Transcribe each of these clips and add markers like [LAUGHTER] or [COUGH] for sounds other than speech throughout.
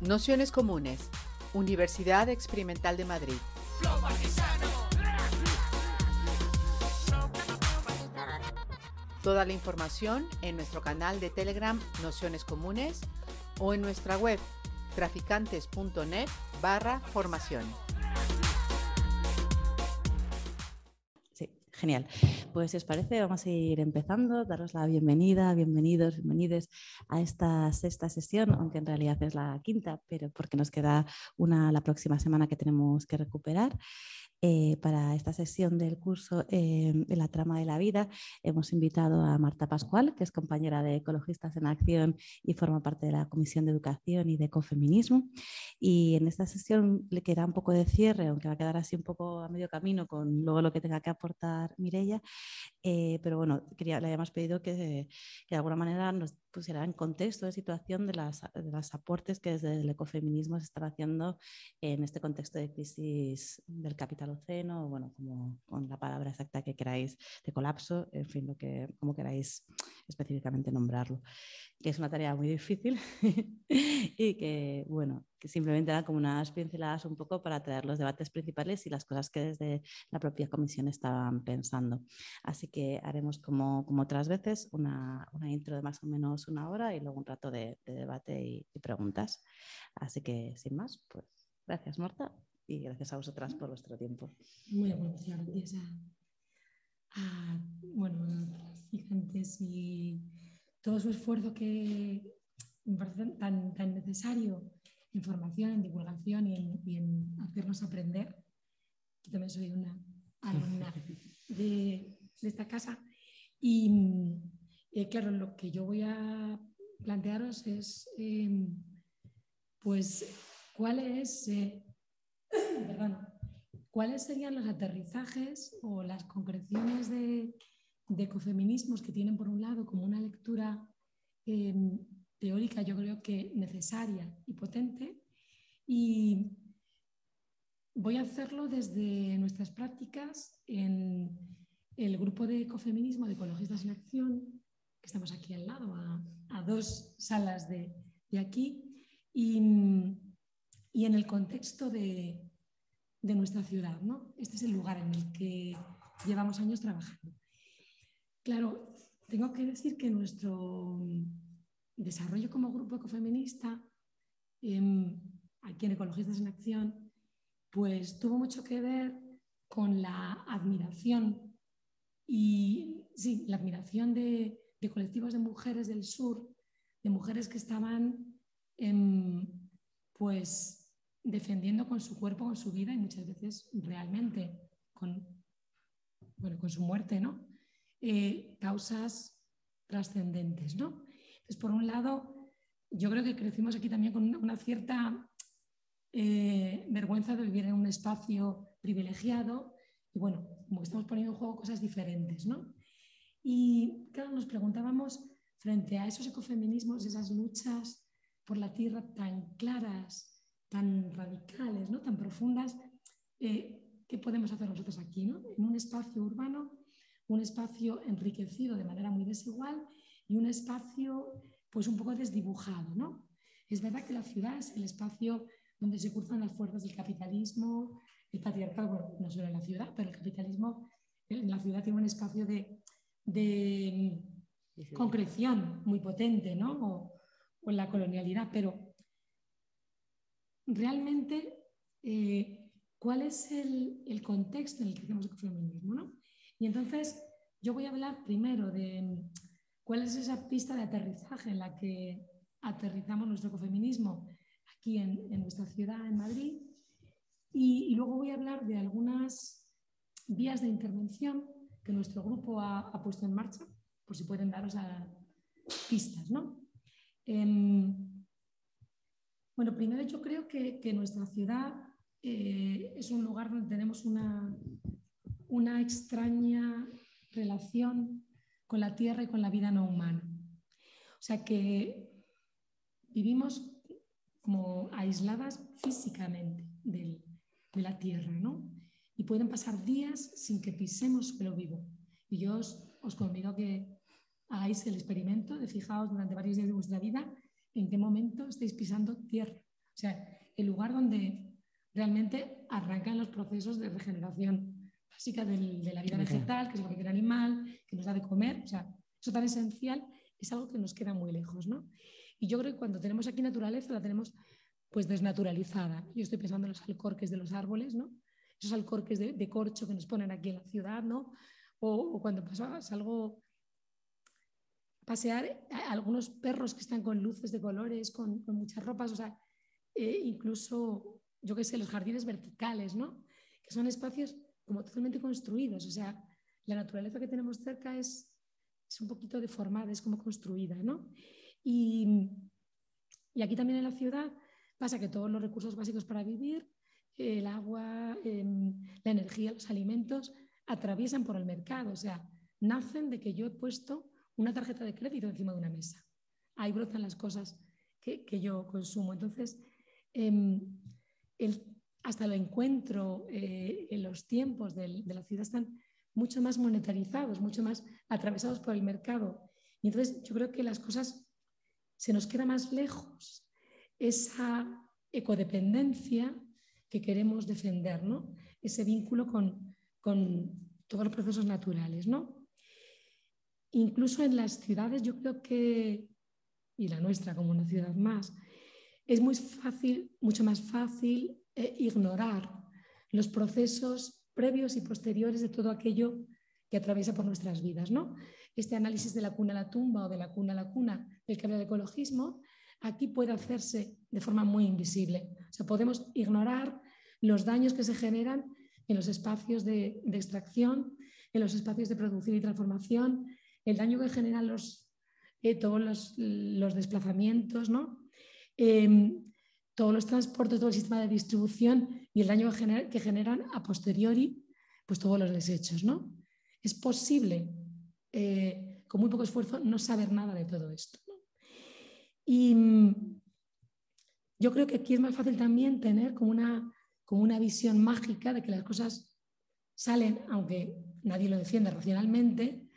Nociones Comunes, Universidad Experimental de Madrid. Toda la información en nuestro canal de Telegram Nociones Comunes o en nuestra web traficantes.net barra formación. Genial. Pues si os parece, vamos a ir empezando. Daros la bienvenida, bienvenidos, bienvenides a esta sexta sesión, aunque en realidad es la quinta, pero porque nos queda una la próxima semana que tenemos que recuperar. Eh, para esta sesión del curso eh, La trama de la vida hemos invitado a Marta Pascual, que es compañera de Ecologistas en Acción y forma parte de la Comisión de Educación y de Ecofeminismo. Y en esta sesión le queda un poco de cierre, aunque va a quedar así un poco a medio camino con luego lo que tenga que aportar Mirella. Eh, pero bueno, quería, le habíamos pedido que, que de alguna manera nos pusiera en contexto de situación de las, de los aportes que desde el ecofeminismo se están haciendo en este contexto de crisis del capital oceno, bueno, como con la palabra exacta que queráis, de colapso, en fin, lo que, como queráis específicamente nombrarlo, que es una tarea muy difícil [LAUGHS] y que, bueno, que simplemente dan como unas pinceladas un poco para traer los debates principales y las cosas que desde la propia comisión estaban pensando. Así que haremos como, como otras veces una, una intro de más o menos una hora y luego un rato de, debate y, preguntas. Así que sin más, pues gracias Marta y gracias a vosotras por vuestro tiempo. Muy bueno, gracias a, a bueno, gigantes y todo su esfuerzo que me parece tan, tan necesario en formación, en divulgación y en, hacernos aprender. Yo también soy una alumna [LAUGHS] de, esta casa. Y eh, claro, lo que yo voy a plantearos es, em, pues, cuáles, eh, [COUGHS] cuáles serían los aterrizajes o las concreciones de, de, ecofeminismos que tienen, por un lado, como una lectura em, teórica yo creo que necesaria y potente. Y voy a hacerlo desde nuestras prácticas en el grupo de ecofeminismo de Ecologistas en Acción, que estamos aquí al lado, a, dos salas de, aquí, y, en el contexto de, nuestra ciudad. ¿no? Este es el lugar en el que llevamos años trabajando. Claro, tengo que decir que nuestro desarrollo como grupo ecofeminista, em, aquí en Ecologistas en Acción, pues tuvo mucho que ver con la admiración y sí, la admiración de, colectivos de mujeres del sur, de mujeres que estaban em, pues defendiendo con su cuerpo, con su vida y muchas veces realmente con, bueno, con su muerte, ¿no? Eh, causas trascendentes, ¿no? por un lado, yo creo que crecimos aquí también con una cierta eh, vergüenza de vivir en un espacio privilegiado y bueno, como estamos poniendo en juego cosas diferentes, ¿no? Y claro, nos preguntábamos frente a esos ecofeminismos, esas luchas por la tierra tan claras, tan radicales, ¿no? tan profundas, eh, ¿qué podemos hacer nosotros aquí? ¿no? En un espacio urbano, un espacio enriquecido de manera muy desigual y un espacio pues un poco desdibujado. ¿no? Es verdad que la ciudad es el espacio donde se cruzan las fuerzas del capitalismo, el patriarcado, bueno, no solo en la ciudad, pero el capitalismo en la ciudad tiene un espacio de, de concreción muy potente, ¿no? O, en la colonialidad, pero realmente, eh, ¿cuál es el, el, contexto en el que hacemos el feminismo? ¿no? Y entonces, yo voy a hablar primero de ¿Cuál es esa pista de aterrizaje en la que aterrizamos nuestro ecofeminismo aquí en, nuestra ciudad, en Madrid? Y, luego voy a hablar de algunas vías de intervención que nuestro grupo ha, puesto en marcha, por si pueden daros pistas. ¿no? Em, bueno, primero yo creo que, nuestra ciudad eh, es un lugar donde tenemos una, una extraña relación con la tierra y con la vida no humana. O sea que vivimos como aisladas físicamente de la tierra, ¿no? Y pueden pasar días sin que pisemos suelo vivo. Y yo os, os convido a que hagáis el experimento de fijaos durante varios días de vuestra vida en qué momento estáis pisando tierra. O O sea, el lugar donde realmente arrancan los procesos de regeneración básica de la vida vegetal, que es lo que quiere el animal, que nos da de comer. O sea, eso tan esencial es algo que nos queda muy lejos, ¿no? Y yo creo que cuando tenemos aquí naturaleza la tenemos pues desnaturalizada. Yo estoy pensando en los alcorques de los árboles, ¿no? Esos alcorques de, corcho que nos ponen aquí en la ciudad, ¿no? O, cuando salgo a pasear, algunos perros que están con luces de colores, con, muchas ropas, o sea, eh, incluso, yo qué sé, los jardines verticales, ¿no? Que son espacios como totalmente construidos, o sea, la naturaleza que tenemos cerca es, un poquito deformada, es como construida, ¿no? Y, y aquí también en la ciudad pasa que todos los recursos básicos para vivir, el agua, em, la energía, los alimentos, atraviesan por el mercado, o sea, nacen de que yo he puesto una tarjeta de crédito encima de una mesa. Ahí brotan las cosas que, que yo consumo. Entonces, em, el, hasta lo encuentro eh, en los tiempos de, la ciudad están mucho más monetarizados, mucho más atravesados por el mercado. Y entonces yo creo que las cosas se nos queda más lejos esa ecodependencia que queremos defender, ¿no? ese vínculo con, todos los procesos naturales. ¿no? Incluso en las ciudades, yo creo que, y la nuestra como una ciudad más, es muy fácil, mucho más fácil eh, ignorar los procesos previos y posteriores de todo aquello que atraviesa por nuestras vidas. ¿no? Este análisis de la cuna a la tumba o de la cuna a la cuna del que habla de ecologismo, aquí puede hacerse de forma muy invisible. O sea, podemos ignorar los daños que se generan en los espacios de, extracción, en los espacios de producción y transformación, el daño que generan los, eh, todos los, desplazamientos, ¿no? Em, todos los transportes, todo el sistema de distribución y el daño que, generan a posteriori pues todos los desechos. ¿no? Es posible, eh, con muy poco esfuerzo, no saber nada de todo esto. Y mm, yo creo que aquí es más fácil también tener como una, como una visión mágica de que las cosas salen, aunque nadie lo defiende racionalmente,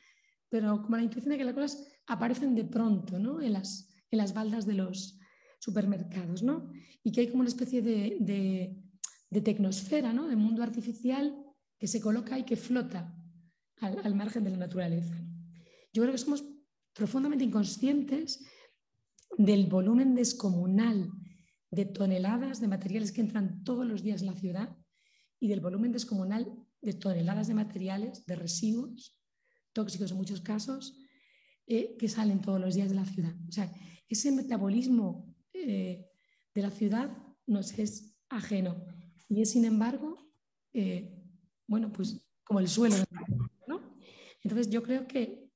pero como la intuición de que las cosas aparecen de pronto ¿no? en, las, en las baldas de los supermercados, ¿no? y que hay como una especie de, de, de tecnosfera, ¿no? de mundo artificial que se coloca y que flota al, al margen de la naturaleza. Yo creo que somos profundamente inconscientes del volumen descomunal de toneladas de materiales que entran todos los días en la ciudad y del volumen descomunal de toneladas de materiales, de residuos tóxicos en muchos casos, eh, que salen todos los días de la ciudad. O sea, ese metabolismo eh, de la ciudad nos es ajeno y es, sin embargo, eh, bueno, pues como el suelo. ¿no? Entonces, yo creo que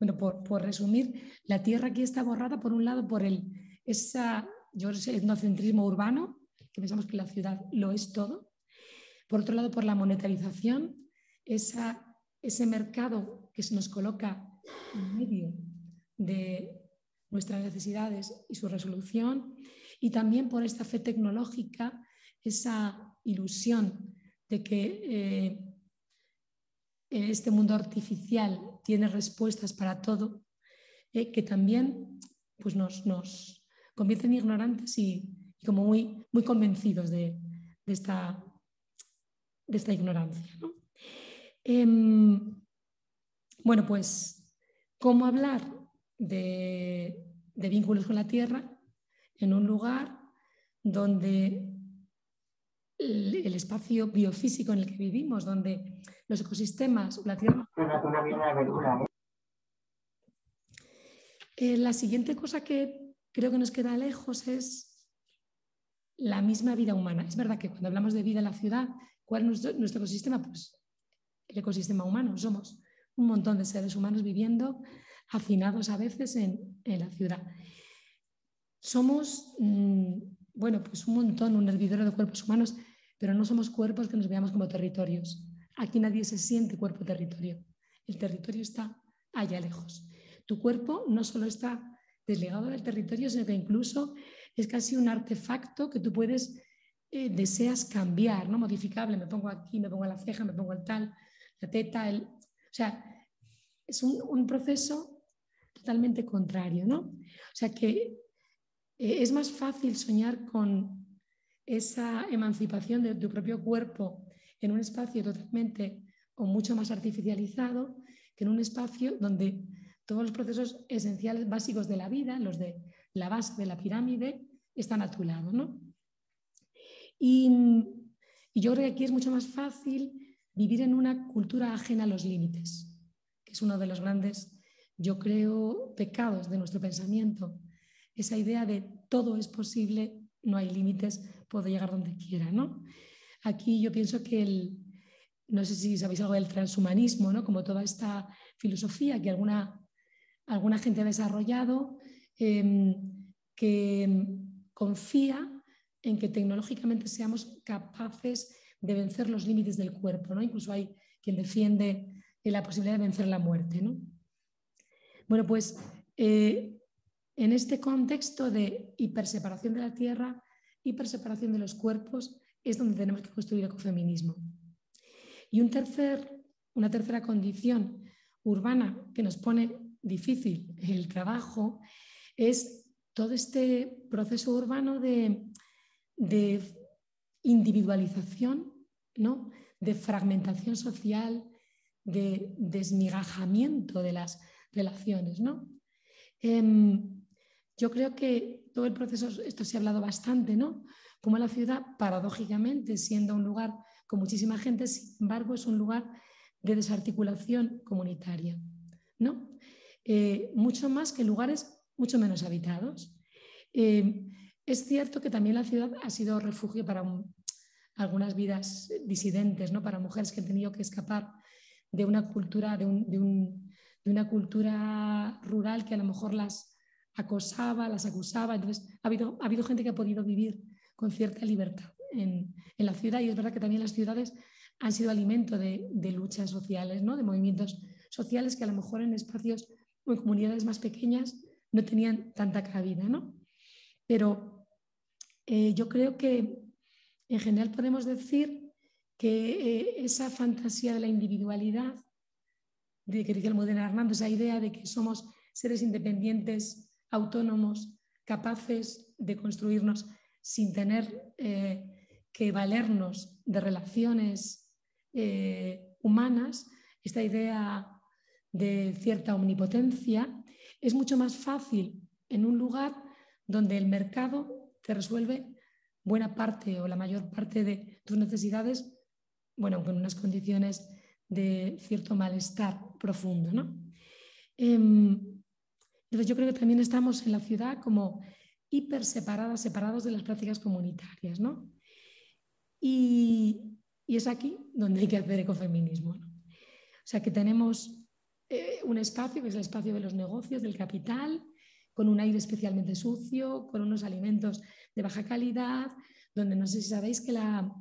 bueno, por, resumir, la Tierra aquí está borrada por un lado por el esa, yo etnocentrismo urbano, que pensamos que la ciudad lo es todo. Por otro lado, por la monetarización, esa, ese mercado que se nos coloca en medio de nuestras necesidades y su resolución. Y también por esta fe tecnológica, esa ilusión de que eh, este mundo artificial tiene respuestas para todo, eh, que también pues nos, nos convierten ignorantes y, como muy, muy convencidos de, esta, de esta ignorancia. Em, bueno, pues, ¿cómo hablar de, de vínculos con la tierra en un lugar donde el, espacio biofísico en el que vivimos, donde los ecosistemas, la tierra... Eh, la siguiente cosa que creo que nos queda lejos es la misma vida humana. Es verdad que cuando hablamos de vida en la ciudad, ¿cuál es nuestro, ecosistema? Pues el ecosistema humano. Somos un montón de seres humanos viviendo hacinados a veces en, la ciudad. Somos, mm, bueno, pues un montón, un hervidero de cuerpos humanos pero no somos cuerpos que nos veamos como territorios. Aquí nadie se siente cuerpo-territorio. El territorio está allá lejos. Tu cuerpo no solo está desligado del territorio, sino que incluso es casi un artefacto que tú puedes, eh, deseas cambiar, ¿no? modificable. Me pongo aquí, me pongo la ceja, me pongo el tal, la teta. El... O sea, es un, un proceso totalmente contrario. ¿no? O sea que Eh, es más fácil soñar con esa emancipación de tu propio cuerpo en un espacio totalmente o mucho más artificializado que en un espacio donde todos los procesos esenciales básicos de la vida, los de la base de la pirámide, están a tu lado. ¿no? Y, y yo creo que aquí es mucho más fácil vivir en una cultura ajena a los límites, que es uno de los grandes, yo creo, pecados de nuestro pensamiento. Esa idea de todo es posible, no hay límites, puedo llegar donde quiera. ¿no? Aquí yo pienso que el, no sé si sabéis algo del transhumanismo, ¿no? como toda esta filosofía que alguna, alguna gente ha desarrollado, em, que confía en que tecnológicamente seamos capaces de vencer los límites del cuerpo. ¿no? Incluso hay quien defiende la posibilidad de vencer la muerte. ¿no? Bueno, pues eh, en este contexto de hiperseparación de la tierra, hiperseparación de los cuerpos, es donde tenemos que construir ecofeminismo. Y un tercer, una tercera condición urbana que nos pone difícil el trabajo es todo este proceso urbano de, de individualización, ¿no? de fragmentación social, de desmigajamiento de las relaciones. ¿no? Em, yo creo que todo el proceso, esto se ha hablado bastante, ¿no? Como la ciudad, paradójicamente, siendo un lugar con muchísima gente, sin embargo, es un lugar de desarticulación comunitaria, ¿no? Eh, mucho más que lugares mucho menos habitados. Eh, es cierto que también la ciudad ha sido refugio para algunas vidas disidentes, ¿no? para mujeres que han tenido que escapar de una cultura, de, una cultura rural que a lo mejor las acosaba, las acusaba. Entonces, ha habido, ha habido gente que ha podido vivir con cierta libertad en, la ciudad y es verdad que también las ciudades han sido alimento de, luchas sociales, ¿no? de movimientos sociales que a lo mejor en espacios o en comunidades más pequeñas no tenían tanta cabida. ¿no? Pero eh, yo creo que en general podemos decir que eh, esa fantasía de la individualidad, de que dice el modelo Hernando, esa idea de que somos seres independientes, autónomos, capaces de construirnos sin tener eh, que valernos de relaciones humanas, esta idea de cierta omnipotencia, es mucho más fácil en un lugar donde el mercado te resuelve buena parte o la mayor parte de tus necesidades, bueno, con unas condiciones de cierto malestar profundo. ¿no? Em, entonces yo creo que también estamos en la ciudad como hiper separadas, separados de las prácticas comunitarias. ¿no? Y, es aquí donde hay que hacer ecofeminismo. ¿no? O sea que tenemos eh, un espacio que es el espacio de los negocios, del capital, con un aire especialmente sucio, con unos alimentos de baja calidad, donde no sé si sabéis que la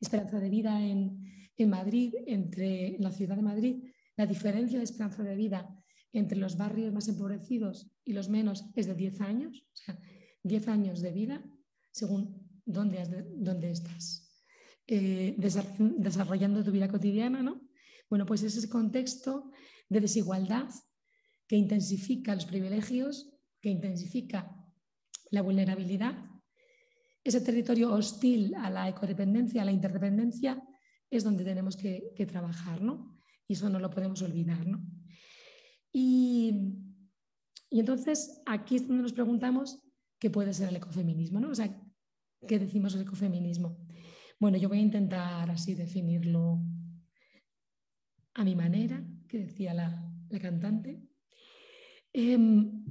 esperanza de vida en, Madrid, entre la ciudad de Madrid, la diferencia de esperanza de vida entre los barrios más empobrecidos y los menos es de 10 años, o sea, 10 años de vida según dónde, estás eh, desarrollando tu vida cotidiana, ¿no? Bueno, pues es ese contexto de desigualdad que intensifica los privilegios, que intensifica la vulnerabilidad. Ese territorio hostil a la ecodependencia, a la interdependencia, es donde tenemos que, trabajar, ¿no? Y eso no lo podemos olvidar, ¿no? Y, entonces aquí es donde nos preguntamos qué puede ser el ecofeminismo, ¿no? O sea, ¿qué decimos el ecofeminismo? Bueno, yo voy a intentar así definirlo a mi manera, que decía la, la cantante. Em,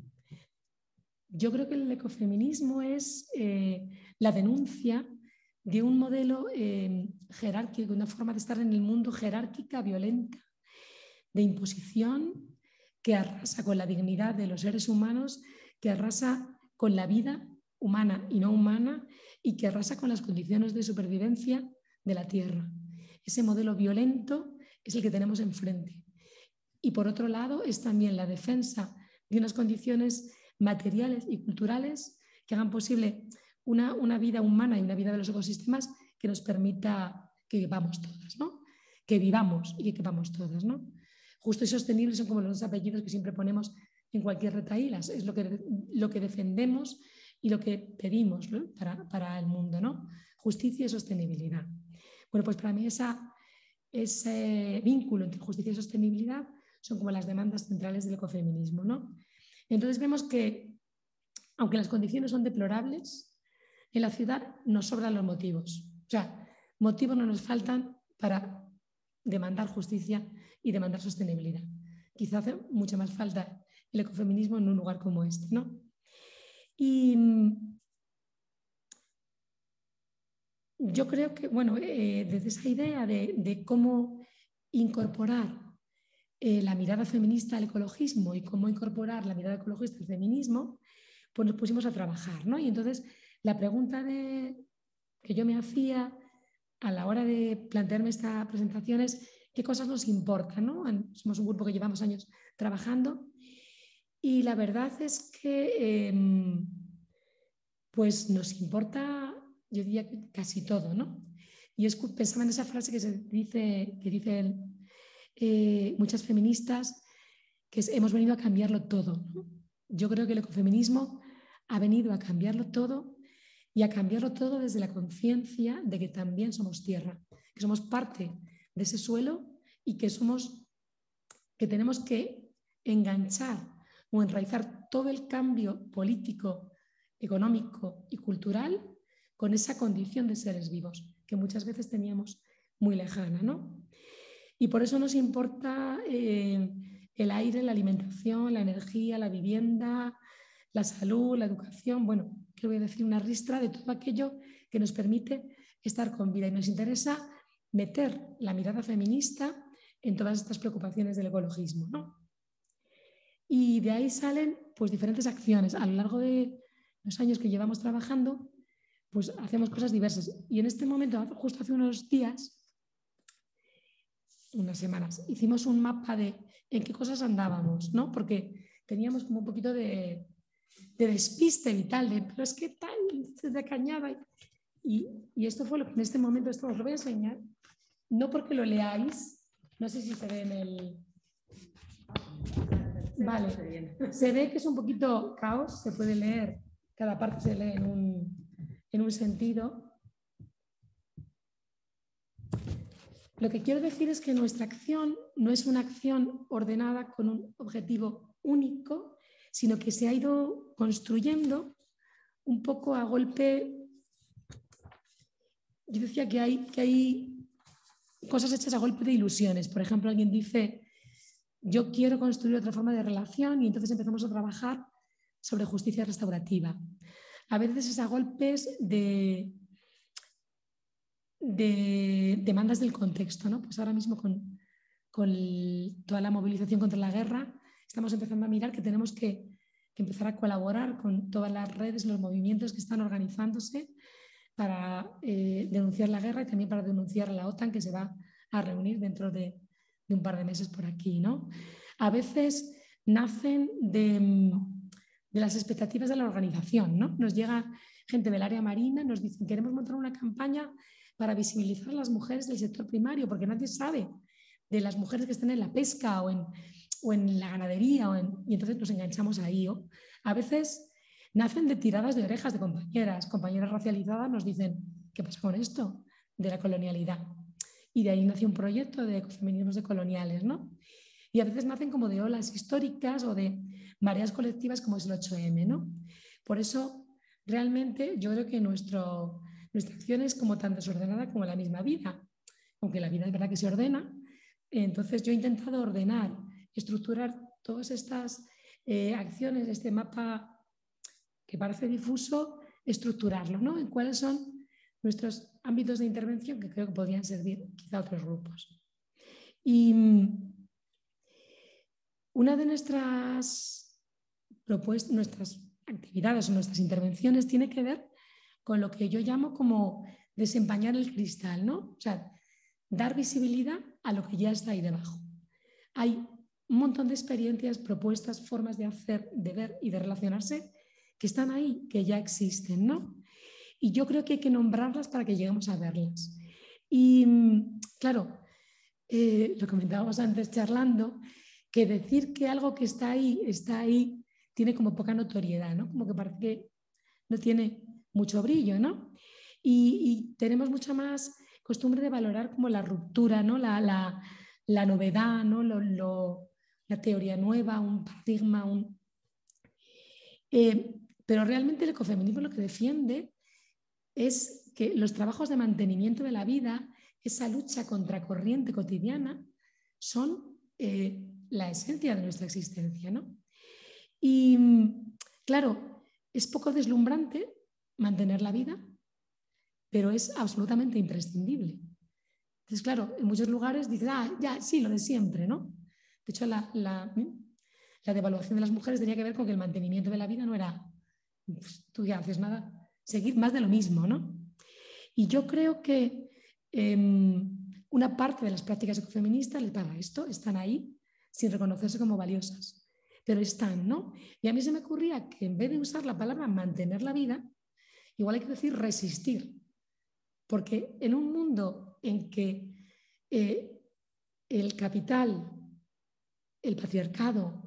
yo creo que el ecofeminismo es eh, la denuncia de un modelo em, jerárquico, una forma de estar en el mundo jerárquica, violenta, de imposición, que arrasa con la dignidad de los seres humanos, que arrasa con la vida humana y no humana y que arrasa con las condiciones de supervivencia de la Tierra. Ese modelo violento es el que tenemos enfrente. Y por otro lado es también la defensa de unas condiciones materiales y culturales que hagan posible una, una, vida humana y una vida de los ecosistemas que nos permita que vivamos todas, ¿no? que vivamos y que vivamos todas. ¿no? Justo y sostenible son como los dos apellidos que siempre ponemos en cualquier retaíla, es lo que, lo que defendemos y lo que pedimos para, para, el mundo, ¿no? Justicia y sostenibilidad. Bueno, pues para mí esa, ese vínculo entre justicia y sostenibilidad son como las demandas centrales del ecofeminismo, ¿no? Entonces vemos que, aunque las condiciones son deplorables, en la ciudad nos sobran los motivos. O sea, motivos no nos faltan para demandar justicia y demandar sostenibilidad. Quizá hace mucha más falta el ecofeminismo en un lugar como este, ¿no? Y mm, yo creo que, bueno, eh, desde esa idea de, cómo incorporar eh, la mirada feminista al ecologismo y cómo incorporar la mirada ecologista al feminismo, pues nos pusimos a trabajar, ¿no? Y entonces la pregunta que yo me hacía a la hora de plantearme esta presentación es qué cosas nos importan, ¿no? Somos un grupo que llevamos años trabajando y la verdad es que em, pues nos importa, yo diría casi todo, ¿no? Y es, pensaba en esa frase que se dice, que dicen eh, muchas feministas, que hemos venido a cambiarlo todo. Yo creo que el ecofeminismo ha venido a cambiarlo todo y a cambiarlo todo desde la conciencia de que también somos tierra, que somos parte de ese suelo y que somos que tenemos que enganchar o enraizar todo el cambio político, económico y cultural con esa condición de seres vivos que muchas veces teníamos muy lejana. ¿no? Y por eso nos importa eh, el aire, la alimentación, la energía, la vivienda, la salud, la educación, bueno, que voy a decir una ristra de todo aquello que nos permite estar con vida y nos interesa meter la mirada feminista en todas estas preocupaciones del ecologismo. ¿no? Y de ahí salen pues, diferentes acciones. A lo largo de los años que llevamos trabajando, pues hacemos cosas diversas. Y en este momento, justo hace unos días, unas semanas, hicimos un mapa de en qué cosas andábamos, ¿no? Porque teníamos como un poquito de, de despiste vital, de, pero es que tal, de cañada. Y, y, esto fue lo que en este momento, esto os lo voy a enseñar, no porque lo leáis, no sé si se ve en el, Vale, se ve que es un poquito caos, se puede leer, cada parte se lee en un, en un sentido. Lo que quiero decir es que nuestra acción no es una acción ordenada con un objetivo único, sino que se ha ido construyendo un poco a golpe. Yo decía que hay, que hay cosas hechas a golpe de ilusiones. Por ejemplo, alguien dice, yo quiero construir otra forma de relación y entonces empezamos a trabajar sobre justicia restaurativa. A veces es a golpes de, de demandas del contexto. ¿no? Pues ahora mismo con, con toda la movilización contra la guerra estamos empezando a mirar que tenemos que, empezar a colaborar con todas las redes, los movimientos que están organizándose para eh, denunciar la guerra y también para denunciar a la OTAN que se va a reunir dentro de, de un par de meses por aquí, ¿no? A veces nacen de, las expectativas de la organización, ¿no? Nos llega gente del área marina, nos dicen, queremos montar una campaña para visibilizar a las mujeres del sector primario, porque nadie sabe de las mujeres que están en la pesca o en, o en la ganadería, o en, y entonces nos enganchamos ahí. ¿o? A veces nacen de tiradas de orejas de compañeras, compañeras racializadas nos dicen, ¿qué pasa con esto de la colonialidad? y de ahí nació un proyecto de ecofeminismos decoloniales, ¿no? Y a veces nacen como de olas históricas o de mareas colectivas como es el 8M, ¿no? Por eso, realmente, yo creo que nuestro, nuestra acción es como tan desordenada como la misma vida, aunque la vida es verdad que se ordena. Entonces, yo he intentado ordenar, estructurar todas estas eh, acciones, este mapa que parece difuso, estructurarlo, ¿no? En cuáles son nuestros ámbitos de intervención que creo que podrían servir quizá a otros grupos. Y mm, una de nuestras propuestas, nuestras actividades o nuestras intervenciones tiene que ver con lo que yo llamo como desempañar el cristal, ¿no? O sea, dar visibilidad a lo que ya está ahí debajo. Hay un montón de experiencias, propuestas, formas de hacer, de ver y de relacionarse que están ahí, que ya existen, ¿no? Y yo creo que hay que nombrarlas para que lleguemos a verlas. Y mm, claro, eh, lo comentábamos antes charlando, que decir que algo que está ahí, está ahí, tiene como poca notoriedad, ¿no? Como que parece que no tiene mucho brillo, ¿no? Y, tenemos mucha más costumbre de valorar como la ruptura, ¿no? La, novedad, ¿no? La teoría nueva, un paradigma, un... Eh, pero realmente el ecofeminismo lo que defiende es que los trabajos de mantenimiento de la vida, esa lucha contracorriente cotidiana, son eh, la esencia de nuestra existencia. ¿no? Y claro, es poco deslumbrante mantener la vida, pero es absolutamente imprescindible. Entonces, claro, en muchos lugares dices, ah, ya, sí, lo de siempre, ¿no? De hecho, la, la, devaluación de las mujeres tenía que ver con que el mantenimiento de la vida no era, pues, tú ya haces nada, seguir más de lo mismo, ¿no? Y yo creo que em, una parte de las prácticas ecofeministas les pasa esto, están ahí sin reconocerse como valiosas, pero están, ¿no? Y a mí se me ocurría que en vez de usar la palabra mantener la vida, igual hay que decir resistir, porque en un mundo en que eh, el capital, el patriarcado,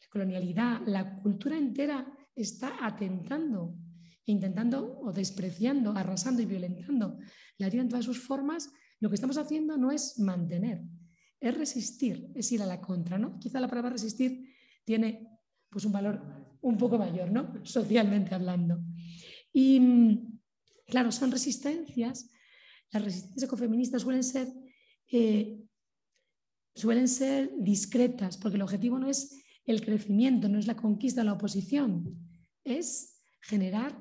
la colonialidad, la cultura entera está atentando, intentando o despreciando, arrasando y violentando la vida en todas sus formas, lo que estamos haciendo no es mantener, es resistir, es ir a la contra, ¿no? Quizá la palabra resistir tiene pues un valor un poco mayor, ¿no? Socialmente hablando. Y claro, son resistencias, las resistencias ecofeministas suelen ser, eh, suelen ser discretas, porque el objetivo no es el crecimiento, no es la conquista, la oposición, es generar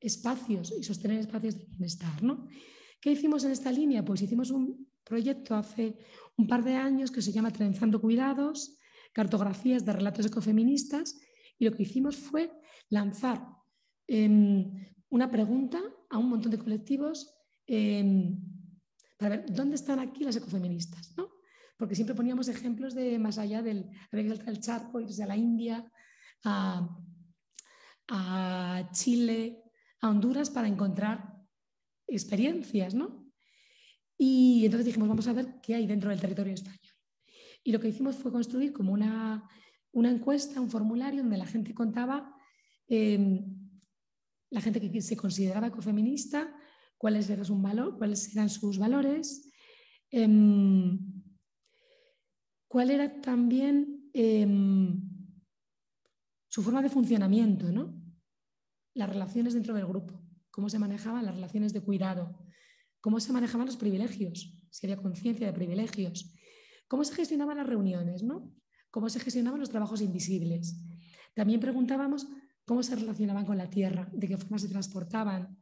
espacios y sostener espacios de bienestar, ¿no? ¿Qué hicimos en esta línea? Pues hicimos un proyecto hace un par de años que se llama Trenzando Cuidados, cartografías de relatos ecofeministas, y lo que hicimos fue lanzar em, una pregunta a un montón de colectivos em, para ver dónde están aquí las ecofeministas, ¿no? Porque siempre poníamos ejemplos de más allá del el charco, irse a la India, a, Chile, a Honduras para encontrar experiencias, ¿no? Y entonces dijimos, vamos a ver qué hay dentro del territorio español. Y lo que hicimos fue construir como una, encuesta, un formulario donde la gente contaba, em, la gente que se consideraba ecofeminista, cuáles eran, sus, valor, cuáles eran sus valores, em, cuál era también em, su forma de funcionamiento, ¿no? las relaciones dentro del grupo, cómo se manejaban las relaciones de cuidado, cómo se manejaban los privilegios, si había conciencia de privilegios, cómo se gestionaban las reuniones, ¿no? cómo se gestionaban los trabajos invisibles. También preguntábamos cómo se relacionaban con la tierra, de qué forma se transportaban,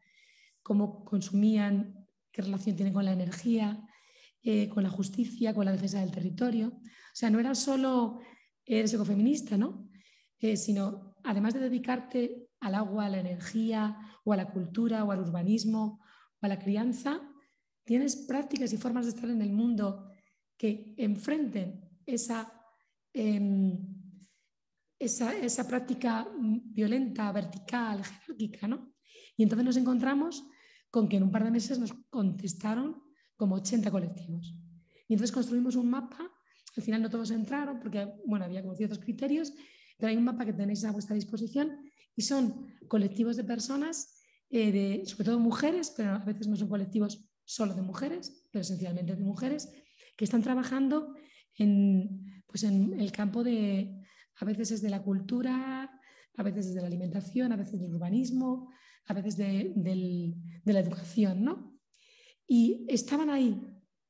cómo consumían, qué relación tienen con la energía, eh, con la justicia, con la defensa del territorio. O sea, no era solo eres ecofeminista, ¿no? Eh, sino además de dedicarte al agua, a la energía o a la cultura o al urbanismo o a la crianza, tienes prácticas y formas de estar en el mundo que enfrenten esa, em, esa, práctica violenta, vertical, jerárquica, ¿no? Y entonces nos encontramos con que en un par de meses nos contestaron como 80 colectivos. Y entonces construimos un mapa, al final no todos entraron porque, bueno, había como ciertos criterios, pero hay un mapa que tenéis a vuestra disposición y son colectivos de personas, eh, de, sobre todo mujeres, pero a veces no son colectivos solo de mujeres, pero esencialmente de mujeres, que están trabajando en, pues en el campo de, a veces es de la cultura, a veces es de la alimentación, a veces del urbanismo, a veces de, de la educación, ¿no? Y estaban ahí.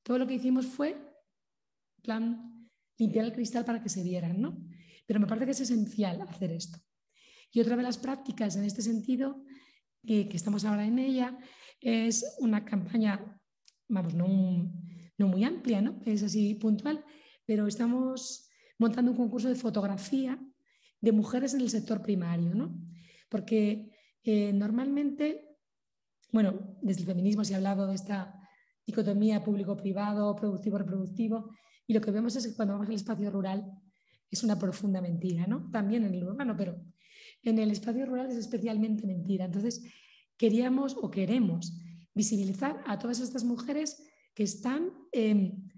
Todo lo que hicimos fue, plan, limpiar el cristal para que se vieran, ¿no? Pero me parece que es esencial hacer esto. Y otra de las prácticas en este sentido, que, que estamos ahora en ella, es una campaña, vamos, no, no muy amplia, ¿no? es así puntual, pero estamos montando un concurso de fotografía de mujeres en el sector primario, ¿no? porque eh, normalmente, bueno, desde el feminismo se ha hablado de esta dicotomía público-privado, productivo-reproductivo, y lo que vemos es que cuando vamos al espacio rural es una profunda mentira, ¿no? También en el urbano, pero en el espacio rural es especialmente mentira. Entonces, queríamos o queremos visibilizar a todas estas mujeres que están em,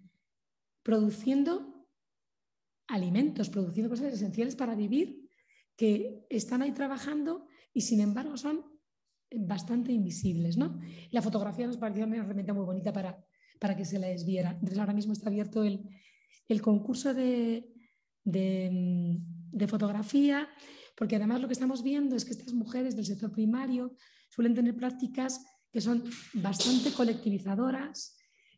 produciendo alimentos, produciendo cosas esenciales para vivir, que están ahí trabajando y sin embargo son bastante invisibles. ¿no? La fotografía nos pareció una herramienta muy bonita para, para que se les viera. Entonces ahora mismo está abierto el, el concurso de, de, de, fotografía, porque además lo que estamos viendo es que estas mujeres del sector primario suelen tener prácticas que son bastante colectivizadoras,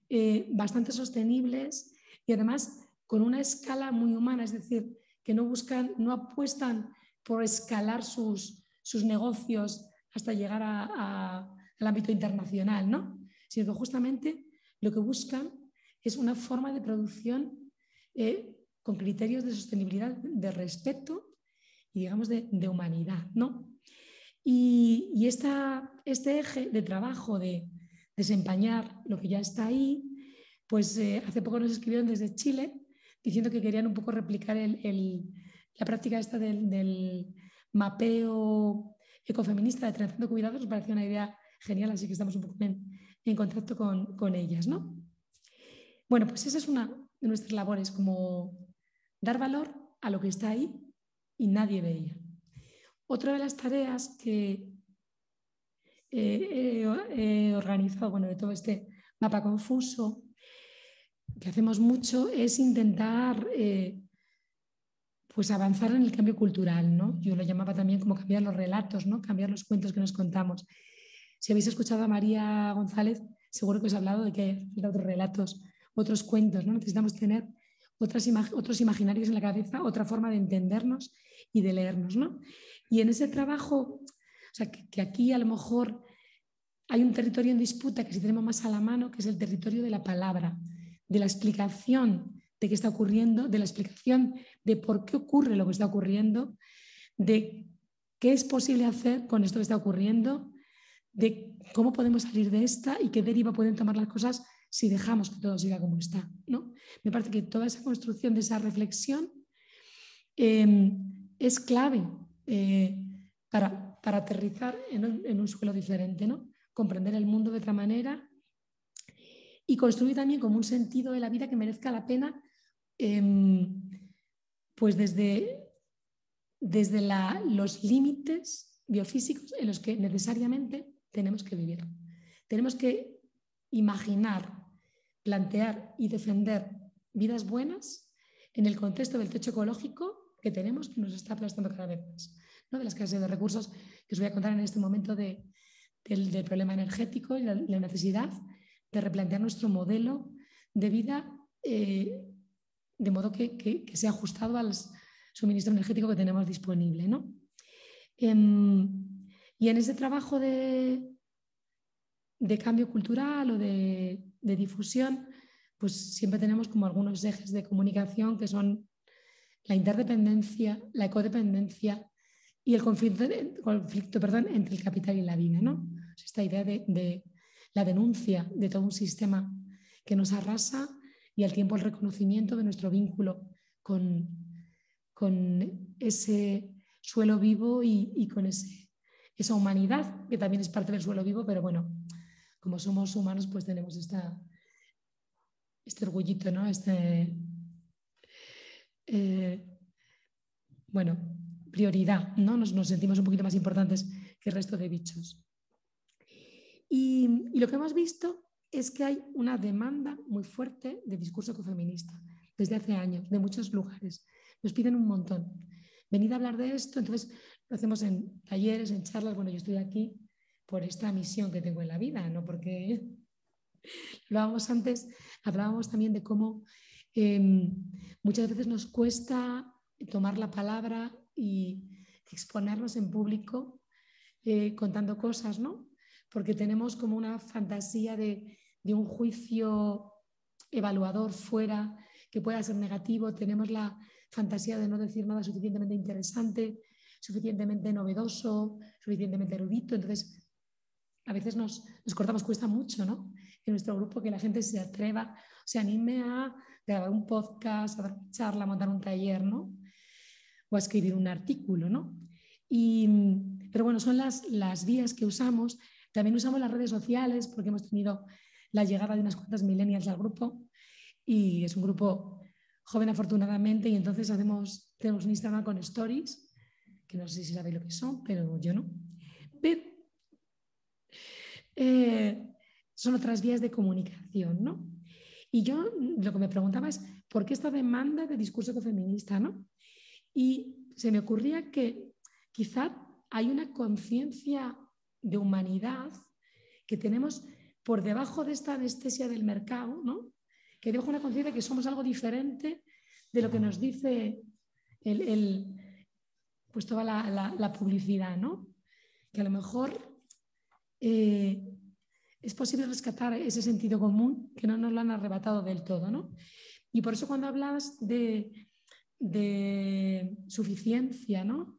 eh, bastante sostenibles y además con una escala muy humana, es decir, que no buscan, no apuestan por escalar sus, sus negocios hasta llegar al ámbito internacional, ¿no? sino que justamente lo que buscan es una forma de producción eh, con criterios de sostenibilidad, de respeto y digamos de, humanidad. ¿no? Y, este eje de trabajo de desempañar lo que ya está ahí, pues eh, hace poco nos escribieron desde Chile diciendo que querían un poco replicar la práctica esta del, mapeo ecofeminista de transición cuidados, nos pareció una idea genial, así que estamos un poco en, contacto con, ellas. ¿no? Bueno, pues esa es una de nuestras labores, como dar valor a lo que está ahí y nadie ve ella. Otra de las tareas que he organizado, bueno, de todo este mapa confuso, que hacemos mucho es intentar eh, pues avanzar en el cambio cultural, ¿no? Yo lo llamaba también como cambiar los relatos, ¿no? Cambiar los cuentos que nos contamos. Si habéis escuchado a María González, seguro que os he hablado de que hay otros relatos, otros cuentos, ¿no? Necesitamos tener otras otros imaginarios en la cabeza, otra forma de entendernos y de leernos, ¿no? Y en ese trabajo, o sea, que, que aquí a lo mejor hay un territorio en disputa que si tenemos más a la mano, que es el territorio de la palabra de la explicación de qué está ocurriendo, de la explicación de por qué ocurre lo que está ocurriendo, de qué es posible hacer con esto que está ocurriendo, de cómo podemos salir de esta y qué deriva pueden tomar las cosas si dejamos que todo siga como está. ¿no? Me parece que toda esa construcción de esa reflexión em, es clave eh, para, aterrizar en un, en un, suelo diferente, ¿no? comprender el mundo de otra manera y construir también como un sentido de la vida que merezca la pena, em, pues desde, desde los límites biofísicos en los que necesariamente tenemos que vivir. Tenemos que imaginar, plantear y defender vidas buenas en el contexto del techo ecológico que tenemos que nos está aplastando cada vez más. De las clases de recursos que os voy a contar en este momento del, problema energético y la necesidad de replantear nuestro modelo de vida eh, de modo que, que, sea ajustado al suministro energético que tenemos disponible. ¿no? Em, y en ese trabajo de, de cambio cultural o de, de, difusión, pues siempre tenemos como algunos ejes de comunicación que son la interdependencia, la ecodependencia y el conflicto, conflicto perdón, entre el capital y la vida. ¿no? Esta idea de, de la denuncia de todo un sistema que nos arrasa y al tiempo el reconocimiento de nuestro vínculo con, con ese suelo vivo y, con ese, esa humanidad que también es parte del suelo vivo, pero bueno, como somos humanos pues tenemos esta, este orgullito, ¿no? Este, eh, bueno, prioridad, ¿no? Nos, nos sentimos un poquito más importantes que el resto de bichos. Y, lo que hemos visto es que hay una demanda muy fuerte de discurso ecofeminista desde hace años, de muchos lugares. Nos piden un montón. Venid a hablar de esto, entonces lo hacemos en talleres, en charlas. Bueno, yo estoy aquí por esta misión que tengo en la vida, no porque [LAUGHS] lo hablábamos antes, hablábamos también de cómo em, muchas veces nos cuesta tomar la palabra y exponernos en público eh, contando cosas, ¿no? Porque tenemos como una fantasía de, un juicio evaluador fuera que pueda ser negativo, tenemos la fantasía de no decir nada suficientemente interesante, suficientemente novedoso, suficientemente erudito, entonces a veces nos, cortamos, cuesta mucho, ¿no? En nuestro grupo que la gente se atreva, se anime a grabar un podcast, a dar una charla, a montar un taller, ¿no? O a escribir un artículo, ¿no? pero bueno, son las, las vías que usamos también usamos las redes sociales porque hemos tenido la llegada de unas cuantas millennials al grupo y es un grupo joven afortunadamente y entonces hacemos, tenemos un Instagram con stories, que no sé si sabéis lo que son, pero yo no. Eh, son otras vías de comunicación, ¿no? Y yo lo que me preguntaba es, ¿por qué esta demanda de discurso ecofeminista, no? Y se me ocurría que quizá hay una conciencia de humanidad que tenemos por debajo de esta anestesia del mercado, ¿no? que dejo una conciencia que somos algo diferente de lo que nos dice el, pues toda la, publicidad, ¿no? Que a lo mejor eh, es posible rescatar ese sentido común que no nos lo han arrebatado del todo, ¿no? Y por eso cuando hablas de, de suficiencia, ¿no?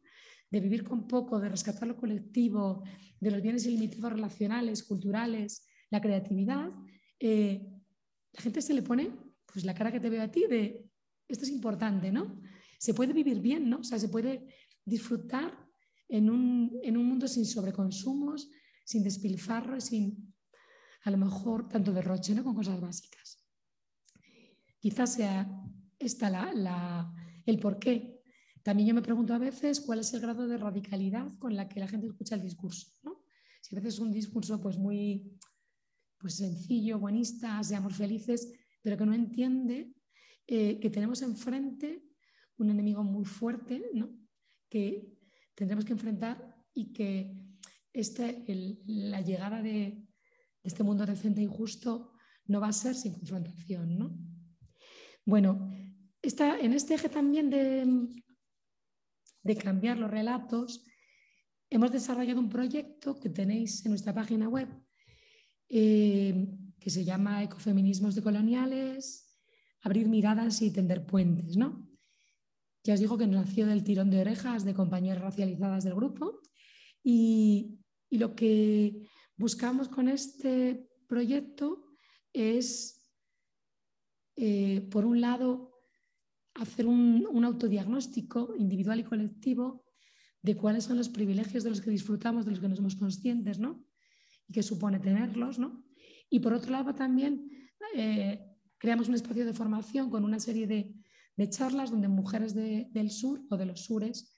De vivir con poco, de rescatar lo colectivo, de los bienes ilimitados relacionales, culturales, la creatividad, eh, la gente se le pone pues la cara que te veo a ti de esto es importante, ¿no? Se puede vivir bien, ¿no? O sea, se puede disfrutar en un, en un mundo sin sobreconsumos, sin despilfarro, sin a lo mejor tanto derroche, ¿no? Con cosas básicas. Quizás sea esta la, la, el porqué. También yo me pregunto a veces cuál es el grado de radicalidad con la que la gente escucha el discurso, ¿no? Si a veces es un discurso pues muy pues sencillo, buenista, seamos felices, pero que no entiende eh, que tenemos enfrente un enemigo muy fuerte, ¿no? que tendremos que enfrentar y que este, la llegada de, este mundo decente y justo no va a ser sin confrontación. ¿no? Bueno, en este eje también de, de cambiar los relatos, hemos desarrollado un proyecto que tenéis en nuestra página web eh, que se llama Ecofeminismos decoloniales, abrir miradas y tender puentes, ¿no? Ya os digo que nació del tirón de orejas de compañeras racializadas del grupo y, lo que buscamos con este proyecto es, eh, por un lado, hacer un, un, autodiagnóstico individual y colectivo de cuáles son los privilegios de los que disfrutamos, de los que no somos conscientes, ¿no? que supone tenerlos, ¿no? Y por otro lado también eh, creamos un espacio de formación con una serie de, charlas donde mujeres del sur o de los sures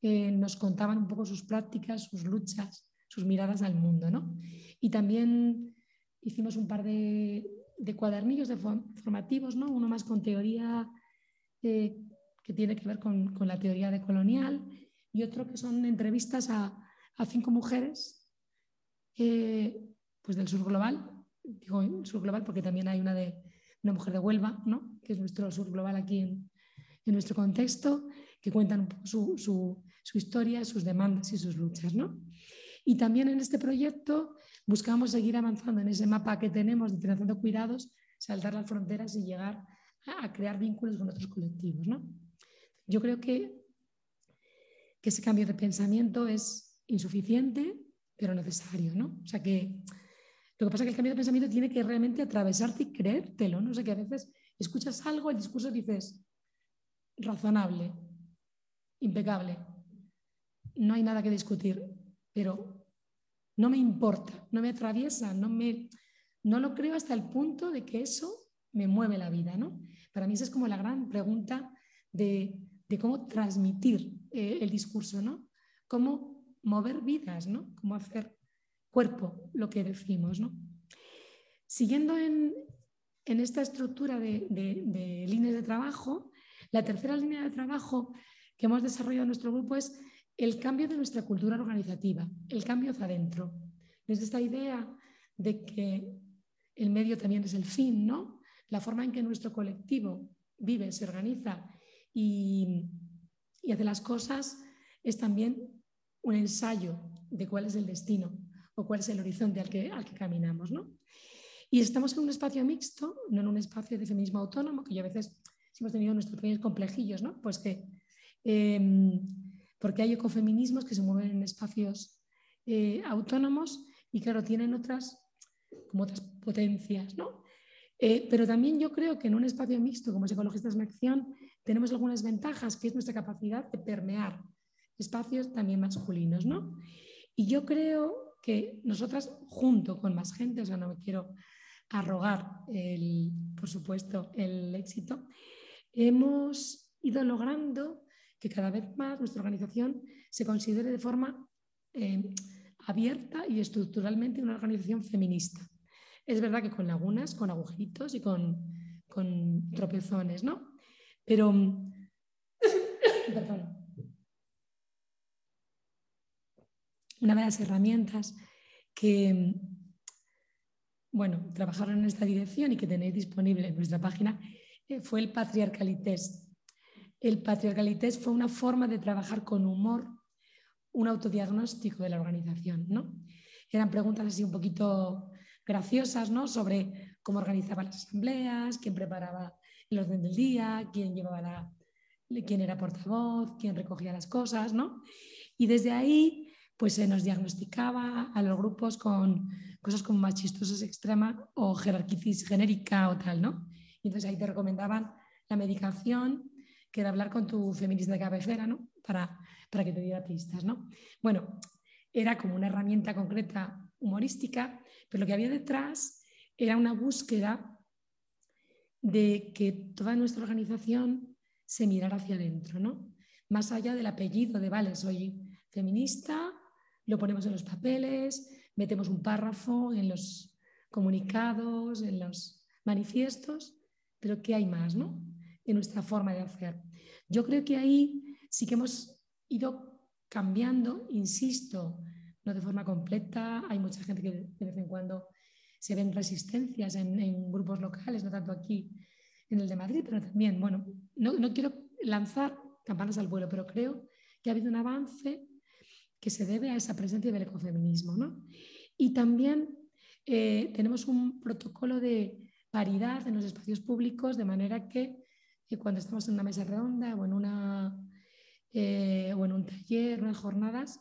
eh, nos contaban un poco sus prácticas, sus luchas, sus miradas al mundo, ¿no? Y también hicimos un par de, cuadernillos de formativos, ¿no? Uno más con teoría eh, que tiene que ver con, la teoría de colonial y otro que son entrevistas a, cinco mujeres eh, pues del sur global, digo sur global porque también hay una de una mujer de Huelva, ¿no? que es nuestro sur global aquí en, nuestro contexto, que cuentan poco su, historia, sus demandas y sus luchas. ¿no? Y también en este proyecto buscamos seguir avanzando en ese mapa que tenemos de Cuidados, saltar las fronteras y llegar a, crear vínculos con otros colectivos. ¿no? Yo creo que, que ese cambio de pensamiento es insuficiente pero necesario, ¿no? O sea que lo que pasa es que el cambio de pensamiento tiene que realmente atravesarte y creértelo, ¿no? Que a veces escuchas algo, el discurso dices, razonable, impecable, no hay nada que discutir, pero no me importa, no me atraviesa, no, me, no lo creo hasta el punto de que eso me mueve la vida, ¿no? Para mí esa es como la gran pregunta de, cómo transmitir eh, el discurso, ¿no? Cómo mover vidas, ¿no? Cómo hacer cuerpo lo que decimos, ¿no? Siguiendo en, esta estructura de, líneas de trabajo, la tercera línea de trabajo que hemos desarrollado en nuestro grupo es el cambio de nuestra cultura organizativa, el cambio hacia adentro. Desde esta idea de que el medio también es el fin, ¿no? La forma en que nuestro colectivo vive, se organiza y, hace las cosas es también un ensayo de cuál es el destino o cuál es el horizonte al que, al que caminamos. ¿no? Y estamos en un espacio mixto, no en un espacio de feminismo autónomo, que a veces hemos tenido nuestros pequeños complejillos, ¿no? pues que, em, porque hay ecofeminismos que se mueven en espacios eh, autónomos y claro, tienen otras, como otras potencias. ¿no? Eh, pero también yo creo que en un espacio mixto como es Ecologistas en Acción tenemos algunas ventajas, que es nuestra capacidad de permear espacios también masculinos, ¿no? Y yo creo que nosotras, junto con más gente, o sea, no me quiero arrogar, el, por supuesto, el éxito, hemos ido logrando que cada vez más nuestra organización se considere de forma eh, abierta y estructuralmente una organización feminista. Es verdad que con lagunas, con agujeritos y con, con tropezones, ¿no? Pero, [COUGHS] una de las herramientas que, bueno, trabajaron en esta dirección y que tenéis disponible en nuestra página eh, fue el patriarcalités. El patriarcalités fue una forma de trabajar con humor un autodiagnóstico de la organización, ¿no? Eran preguntas así un poquito graciosas, ¿no? Sobre cómo organizaba las asambleas, quién preparaba el orden del día, quién llevaba la, quién era portavoz, quién recogía las cosas, ¿no? Y desde ahí, pues se nos diagnosticaba a los grupos con cosas como machistosas extrema o jerarquicis genérica o tal, ¿no? Y entonces ahí te recomendaban la medicación, que era hablar con tu feminista de cabecera, ¿no? Para, para que te diera pistas, ¿no? Bueno, era como una herramienta concreta humorística, pero lo que había detrás era una búsqueda de que toda nuestra organización se mirara hacia adentro, ¿no? Más allá del apellido de, vale, soy feminista, lo ponemos en los papeles, metemos un párrafo en los comunicados, en los manifiestos, pero ¿qué hay más, no? En nuestra forma de hacer. Yo creo que ahí sí que hemos ido cambiando, insisto, no de forma completa. Hay mucha gente que de vez en cuando se ven resistencias en, grupos locales, no tanto aquí en el de Madrid, pero también, bueno, no, no quiero lanzar campanas al vuelo, pero creo que ha habido un avance que se debe a esa presencia del ecofeminismo. ¿no? Y también eh, tenemos un protocolo de paridad en los espacios públicos, de manera que eh, cuando estamos en una mesa redonda o en, una, eh, o en un taller, en jornadas,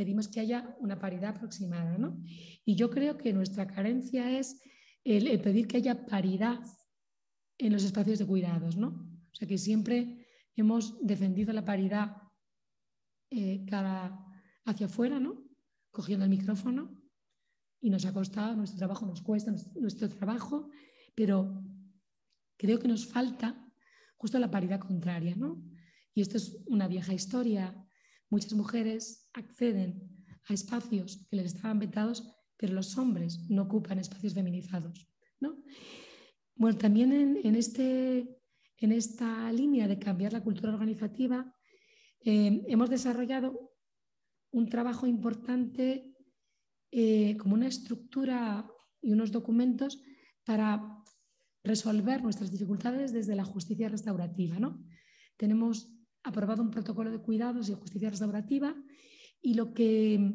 pedimos que haya una paridad aproximada. ¿no? Y yo creo que nuestra carencia es el, pedir que haya paridad en los espacios de cuidados. ¿no? O sea que siempre hemos defendido la paridad eh, hacia afuera, ¿no? cogiendo el micrófono y nos ha costado, nuestro trabajo nos cuesta, nuestro trabajo, pero creo que nos falta justo la paridad contraria. ¿no? Y esto es una vieja historia Muchas mujeres acceden a espacios que les estaban vetados, pero los hombres no ocupan espacios feminizados. Bueno, también en, este, en, esta línea de cambiar la cultura organizativa, eh, hemos desarrollado un trabajo importante eh, como una estructura y unos documentos para resolver nuestras dificultades desde la justicia restaurativa. ¿no? Tenemos aprobado un protocolo de cuidados y justicia restaurativa y lo que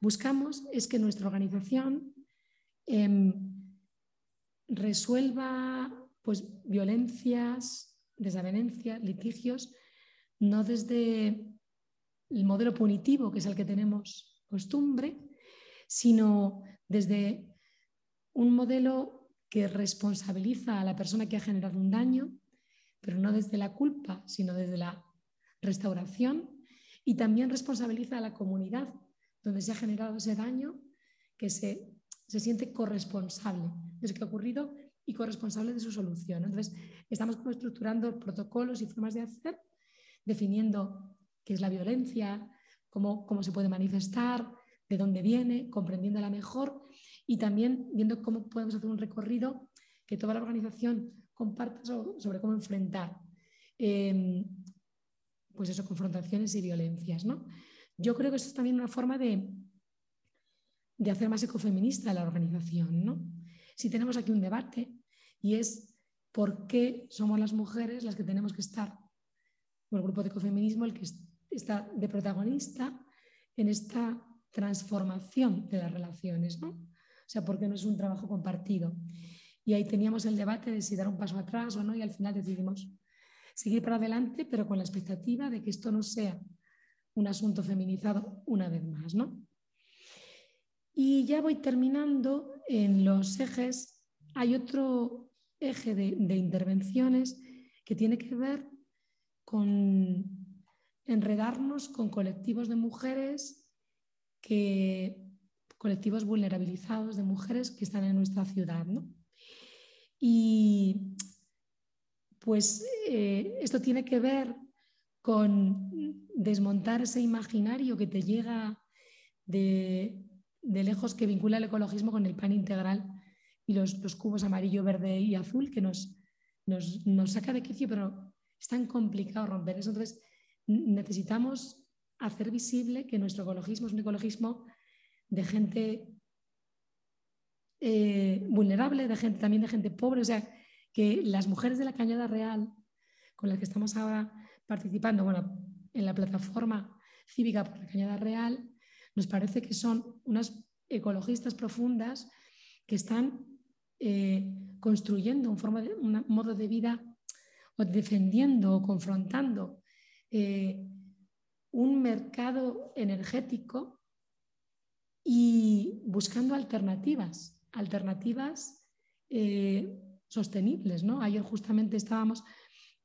buscamos es que nuestra organización em, resuelva pues, violencias, desavenencias, litigios, no desde el modelo punitivo, que es el que tenemos costumbre, sino desde un modelo que responsabiliza a la persona que ha generado un daño, pero no desde la culpa, sino desde la restauración y también responsabiliza a la comunidad donde se ha generado ese daño, que se, se siente corresponsable de lo que ha ocurrido y corresponsable de su solución. Entonces, estamos como estructurando protocolos y formas de hacer, definiendo qué es la violencia, cómo, cómo se puede manifestar, de dónde viene, comprendiéndola mejor y también viendo cómo podemos hacer un recorrido que toda la organización comparta sobre, cómo enfrentar eh, pues eso, confrontaciones y violencias. ¿no? Yo creo que eso es también una forma de, de hacer más ecofeminista la organización. ¿no? Si tenemos aquí un debate y es por qué somos las mujeres las que tenemos que estar, o el grupo de ecofeminismo, el que está de protagonista en esta transformación de las relaciones, ¿no? O sea, porque no es un trabajo compartido. Y ahí teníamos el debate de si dar un paso atrás o no, y al final decidimos seguir para adelante, pero con la expectativa de que esto no sea un asunto feminizado una vez más. ¿no? Y ya voy terminando en los ejes. Hay otro eje de, intervenciones que tiene que ver con enredarnos con colectivos de mujeres que colectivos vulnerabilizados de mujeres que están en nuestra ciudad. ¿no? Y pues eh, esto tiene que ver con desmontar ese imaginario que te llega de, lejos que vincula el ecologismo con el pan integral y los, cubos amarillo, verde y azul que nos, nos, nos, saca de quicio, pero es tan complicado romper eso. Entonces, necesitamos hacer visible que nuestro ecologismo es un ecologismo de gente eh, vulnerable, de gente, también de gente pobre, o sea, que las mujeres de la Cañada Real, con las que estamos ahora participando, en la plataforma cívica por la Cañada Real, nos parece que son unas ecologistas profundas que están eh, construyendo un, forma un modo de vida o defendiendo o confrontando eh, un mercado energético y buscando alternativas, alternativas eh, sostenibles. ¿no? Ayer justamente estábamos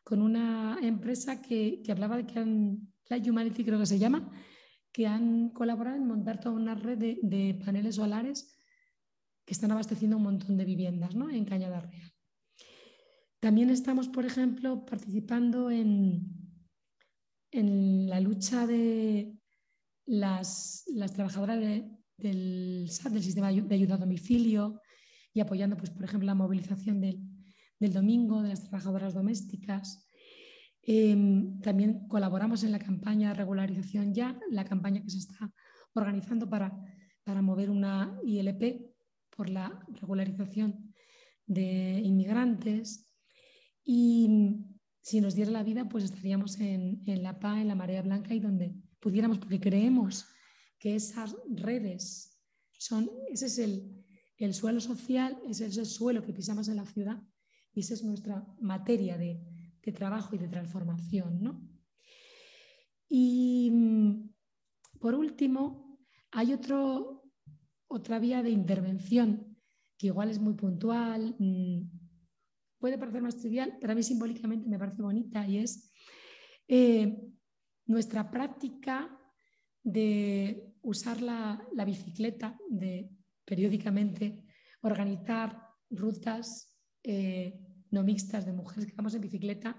con una empresa que, hablaba de que han, la Humanity creo que se llama, que han colaborado en montar toda una red de, paneles solares que están abasteciendo un montón de viviendas ¿no? en Cañada Real. También estamos, por ejemplo, participando en, en la lucha de las, trabajadoras del del sistema de ayuda a domicilio, y apoyando, pues, por ejemplo, la movilización del, domingo de las trabajadoras domésticas. Em, también colaboramos en la campaña de regularización ya, la campaña que se está organizando para, para mover una ILP por la regularización de inmigrantes. Y si nos diera la vida, pues estaríamos en, en la PA, en la Marea Blanca y donde pudiéramos, porque creemos que esas redes son, ese es el, el suelo social es el suelo que pisamos en la ciudad y esa es nuestra materia de, trabajo y de transformación. Y mm, por último, hay otro, otra vía de intervención que igual es muy puntual, mm, puede parecer más trivial, pero a mí simbólicamente me parece bonita y es eh, nuestra práctica de usar la, la bicicleta, de periódicamente organizar rutas eh, no mixtas de mujeres que vamos en bicicleta,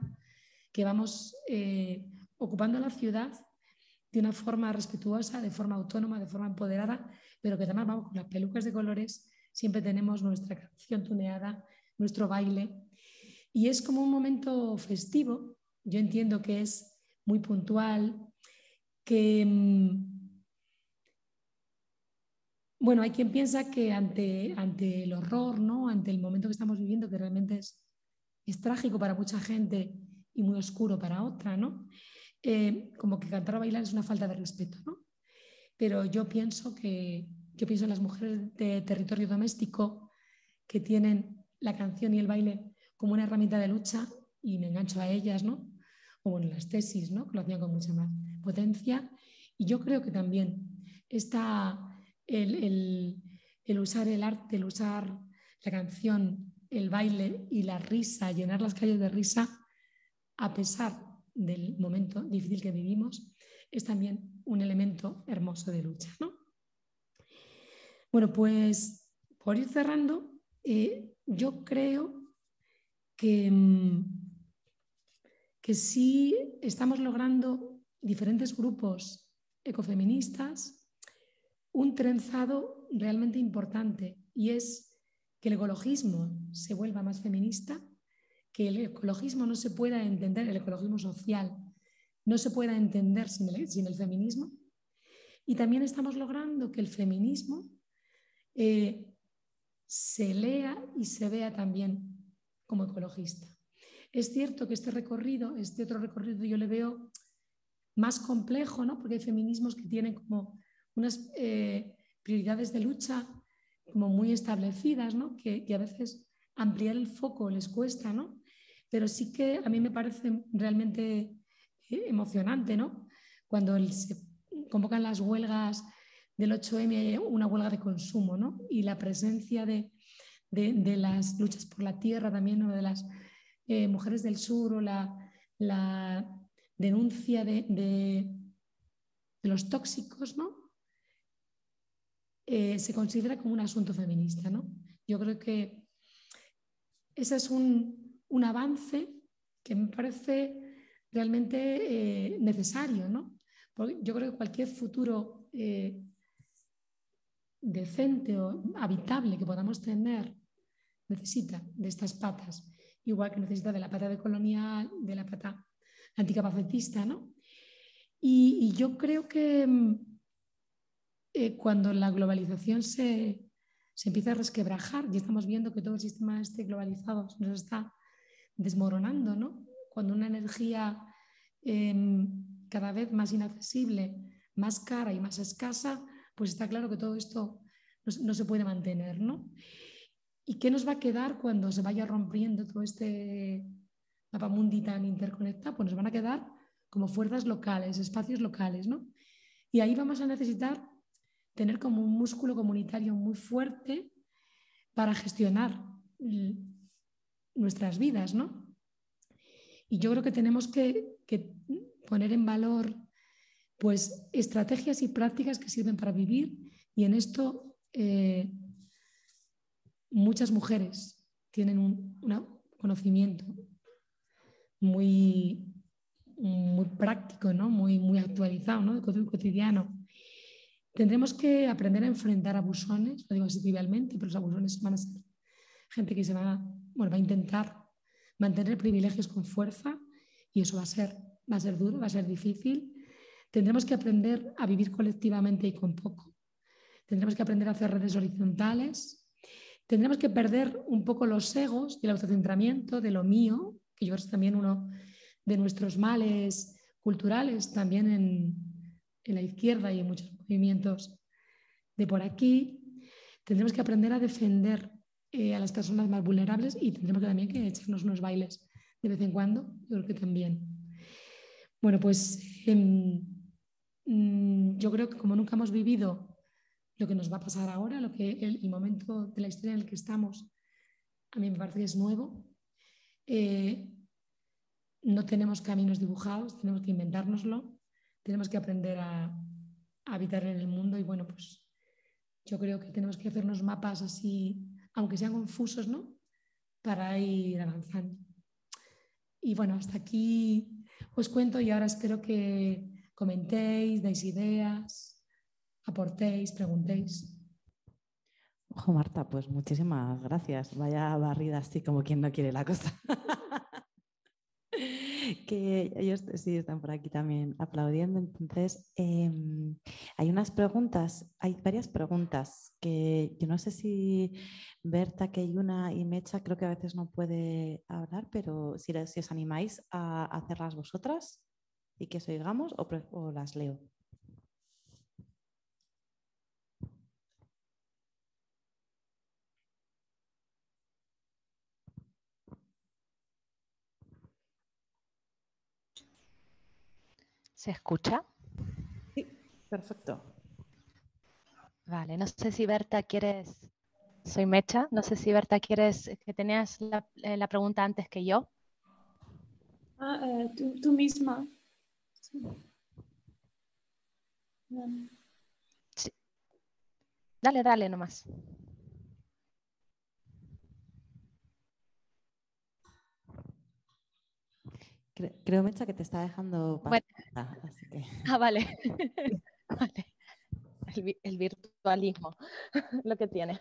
que vamos eh, ocupando la ciudad de una forma respetuosa, de forma autónoma, de forma empoderada, pero que además vamos con las pelucas de colores, siempre tenemos nuestra canción tuneada, nuestro baile. Y es como un momento festivo, yo entiendo que es muy puntual, que mm, bueno, hay quien piensa que ante, ante el horror, ¿no? ante el momento que estamos viviendo, que realmente es, trágico para mucha gente y muy oscuro para otra, ¿no? Eh, como que cantar o bailar es una falta de respeto. ¿no? Pero yo pienso que yo pienso en las mujeres de territorio doméstico que tienen la canción y el baile como una herramienta de lucha y me engancho a ellas, ¿no? O bueno, las tesis, ¿no? Que lo hacían con mucha más potencia. Y yo creo que también esta el, usar el arte, el usar la canción, el baile y la risa, llenar las calles de risa, a pesar del momento difícil que vivimos, es también un elemento hermoso de lucha. Bueno, pues por ir cerrando, eh, yo creo que, mm, que sí estamos logrando diferentes grupos ecofeministas un trenzado realmente importante y es que el ecologismo se vuelva más feminista, que el ecologismo no se pueda entender, el ecologismo social no se pueda entender sin el, feminismo. Y también estamos logrando que el feminismo eh, se lea y se vea también como ecologista. Es cierto que este recorrido, este otro recorrido yo le veo más complejo, ¿no? porque hay feminismos que tienen como unas eh, prioridades de lucha como muy establecidas, ¿no? que, a veces ampliar el foco les cuesta, ¿no? pero sí que a mí me parece realmente eh, emocionante ¿no? cuando se convocan las huelgas del 8M, una huelga de consumo ¿no? y la presencia de, de, las luchas por la tierra también, ¿no? de las eh, mujeres del sur o la, la denuncia de, de, los tóxicos, ¿no? Eh, se considera como un asunto feminista. ¿no? Yo creo que ese es un, avance que me parece realmente eh, necesario, ¿no? Porque yo creo que cualquier futuro eh, decente o habitable que podamos tener necesita de estas patas, igual que necesita de la pata de colonial, de la pata anticapacitista, ¿no? Y, yo creo que mm, eh, cuando la globalización se, se, empieza a resquebrajar y estamos viendo que todo el sistema este globalizado nos está desmoronando, ¿no? Cuando una energía em, cada vez más inaccesible, más cara y más escasa, pues está claro que todo esto no, no se puede mantener, ¿no? ¿Y qué nos va a quedar cuando se vaya rompiendo todo este mapa mundi tan interconectado? Pues nos van a quedar como fuerzas locales, espacios locales, ¿no? Y ahí vamos a necesitar tener como un músculo comunitario muy fuerte para gestionar nuestras vidas, ¿no? Y yo creo que tenemos que, poner en valor pues estrategias y prácticas que sirven para vivir y en esto eh, muchas mujeres tienen un, conocimiento muy, muy práctico, ¿no? muy, muy actualizado, ¿no? cotidiano. Tendremos que aprender a enfrentar abusones, lo digo así trivialmente, pero los abusones van a ser gente que se va, bueno, va a intentar mantener privilegios con fuerza y eso va a, ser, va a ser duro, va a ser difícil. Tendremos que aprender a vivir colectivamente y con poco. Tendremos que aprender a hacer redes horizontales, tendremos que perder un poco los egos y el autocentramiento de lo mío, que yo creo que es también uno de nuestros males culturales, también en, la izquierda y en muchos movimientos de por aquí. Tendremos que aprender a defender eh, a las personas más vulnerables y tendremos que también que echarnos unos bailes de vez en cuando, yo creo que también. Bueno, pues em, mm, yo creo que como nunca hemos vivido lo que nos va a pasar ahora, lo que el, momento de la historia en el que estamos, a mí me parece que es nuevo. Eh, no tenemos caminos dibujados, tenemos que inventárnoslo, tenemos que aprender a, habitar en el mundo y bueno, pues yo creo que tenemos que hacernos mapas así, aunque sean confusos, ¿no? Para ir avanzando. Y bueno, hasta aquí os cuento y ahora espero que comentéis, deis ideas aportéis, preguntéis. Ojo, Marta, pues muchísimas gracias. Vaya barrida así como quien no quiere la cosa. [LAUGHS] [LAUGHS] que ellos sí están por aquí también aplaudiendo. Entonces, em, hay unas preguntas, hay varias preguntas que yo no sé si Berta, que hay una y Mecha, creo que a veces no puede hablar, pero si, si os animáis a hacerlas vosotras y que os oigamos o las leo. ¿Se escucha? Sí, perfecto. Vale, no sé si Berta quieres, soy Mecha, no sé si Berta quieres, que tenías la, eh, pregunta antes que yo. Ah, eh, tú, misma. Sí. Dale, dale nomás. Creo, Mecha, que te está dejando [LAUGHS] Ah, vale. [LAUGHS] El, virtualismo, [LAUGHS] lo que tiene.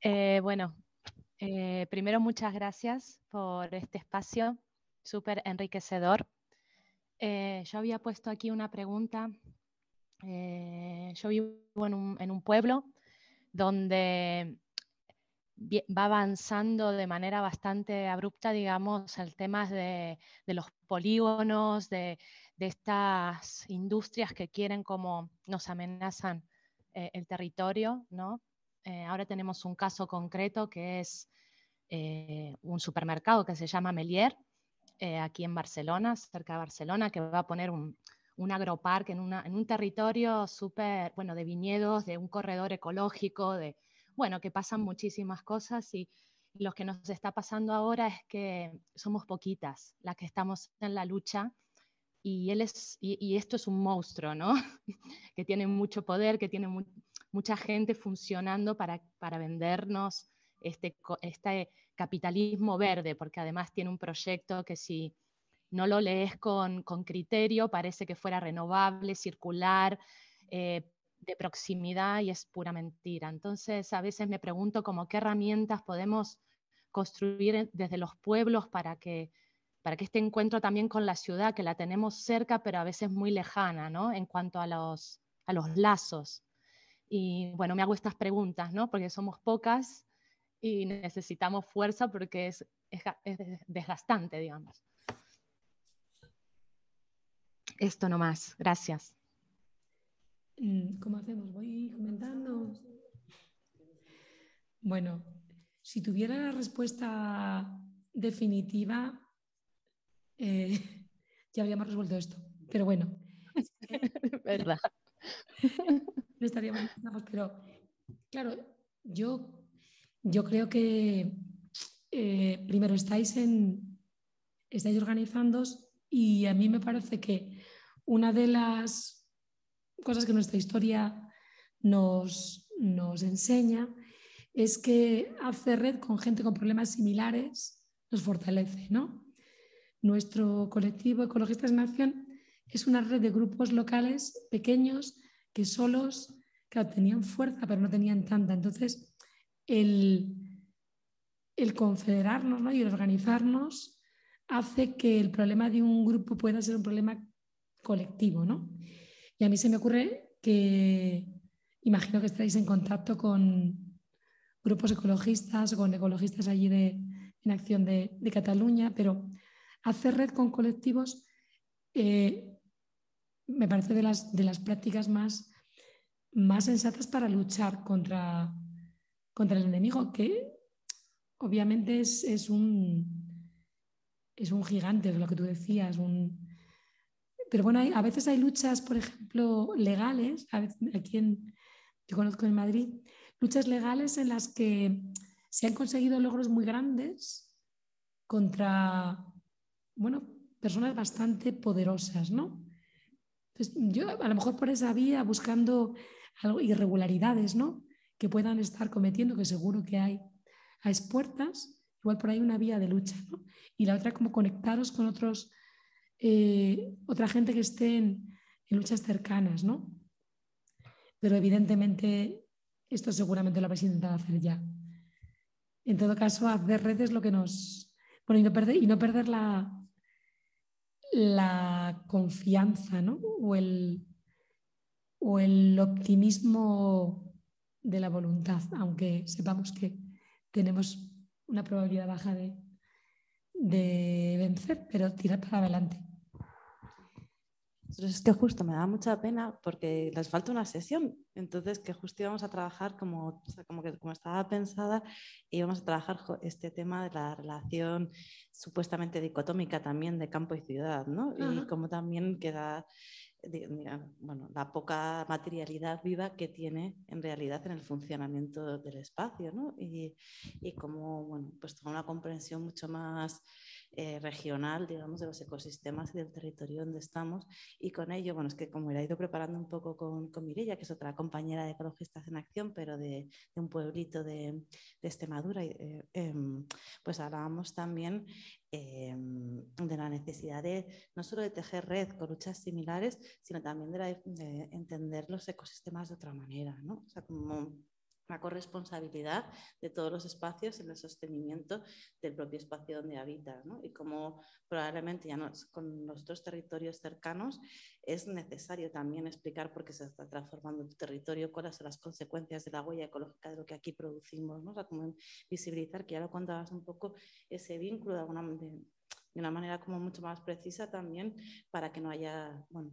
Eh, bueno, eh, primero muchas gracias por este espacio súper enriquecedor. Eh, yo había puesto aquí una pregunta. yo vivo en un, en un pueblo donde va avanzando de manera bastante abrupta, digamos, el tema de, los polígonos, de, estas industrias que quieren como nos amenazan eh, el territorio, ¿no? Eh, ahora tenemos un caso concreto que es eh, un supermercado que se llama Melier, aquí en Barcelona, cerca de Barcelona, que va a poner un, un agroparque en, en un territorio súper, bueno, de viñedos, de un corredor ecológico, de, bueno, que pasan muchísimas cosas y lo que nos está pasando ahora es que somos poquitas las que estamos en la lucha y, él es, y, esto es un monstruo, ¿no? [LAUGHS] que tiene mucho poder, que tiene mucha gente funcionando para, para vendernos este, este capitalismo verde, porque además tiene un proyecto que si no lo lees con, criterio parece que fuera renovable, circular, eh, de proximidad y es pura mentira. Entonces a veces me pregunto como qué herramientas podemos construir desde los pueblos para que, para que este encuentro también con la ciudad, que la tenemos cerca pero a veces muy lejana, ¿no? En cuanto a los, a los lazos. Y bueno, me hago estas preguntas, ¿no? Porque somos pocas y necesitamos fuerza porque es, es, desgastante, digamos. Esto nomás, gracias. Mm, ¿Cómo hacemos? Voy comentando. Bueno, si tuviera la respuesta definitiva, eh, [LAUGHS] ya habríamos resuelto esto. Pero bueno. [LAUGHS] ¿Verdad? [LAUGHS] No estaríamos, pero claro, yo, yo creo que eh, primero estáis en estáis organizándos y a mí me parece que una de las cosas que nuestra historia nos, nos enseña es que hacer red con gente con problemas similares nos fortalece, ¿no? Nuestro colectivo Ecologistas en Acción es una red de grupos locales pequeños que solos, claro, tenían fuerza, pero no tenían tanta. Entonces, el, el confederarnos ¿no? y el organizarnos hace que el problema de un grupo pueda ser un problema colectivo, ¿no? Y a mí se me ocurre que, imagino que estáis en contacto con grupos ecologistas o con ecologistas allí de, en acción de, Cataluña, pero hacer red con colectivos eh, me parece de las, de las prácticas más, más sensatas para luchar contra, contra el enemigo, que obviamente es, un, es un gigante, es lo que tú decías. Un... Pero bueno, a veces hay luchas, por ejemplo, legales, aquí en, yo conozco en Madrid, luchas legales en las que se han conseguido logros muy grandes contra, bueno, personas bastante poderosas, ¿no? Pues yo a lo mejor por esa vía buscando irregularidades ¿no? que puedan estar cometiendo, que seguro que hay a expuertas, igual por ahí una vía de lucha. ¿no? Y la otra como conectaros con otros, eh, otra gente que esté en, luchas cercanas. ¿no? Pero evidentemente esto seguramente lo habéis intentado hacer ya. En todo caso, hacer redes lo que nos... Bueno, y no perder, y no perder la, la confianza o, el, o el optimismo de la voluntad, aunque sepamos que tenemos una probabilidad baja de, de vencer, pero tirar para adelante. Es que justo me da mucha pena porque les falta una sesión, entonces que justo íbamos a trabajar como, como que como estaba pensada, íbamos a trabajar este tema de la relación supuestamente dicotómica también de campo y ciudad, ¿no? Y como también queda bueno, la poca materialidad viva que tiene en realidad en el funcionamiento del espacio, ¿no? Y, y como, bueno, pues toda una comprensión mucho más eh, regional, digamos, de los ecosistemas y del territorio donde estamos. Y con ello, bueno, es que como he ido preparando un poco con, con Mirella, que es otra compañera de Ecologistas en Acción, pero de, un pueblito de, de Extremadura, eh, em, pues hablábamos también em, de la necesidad de no solo de tejer red con luchas similares, sino también de, de entender los ecosistemas de otra manera, ¿no? O sea, como la corresponsabilidad de todos los espacios en el sostenimiento del propio espacio donde habita ¿no? y como probablemente ya no, con nuestros territorios cercanos es necesario también explicar por qué se está transformando tu territorio, cuáles son las consecuencias de la huella ecológica de lo que aquí producimos, ¿no? o sea, como visibilizar que ya lo contabas un poco ese vínculo de alguna manera de una manera como mucho más precisa también para que no haya, bueno,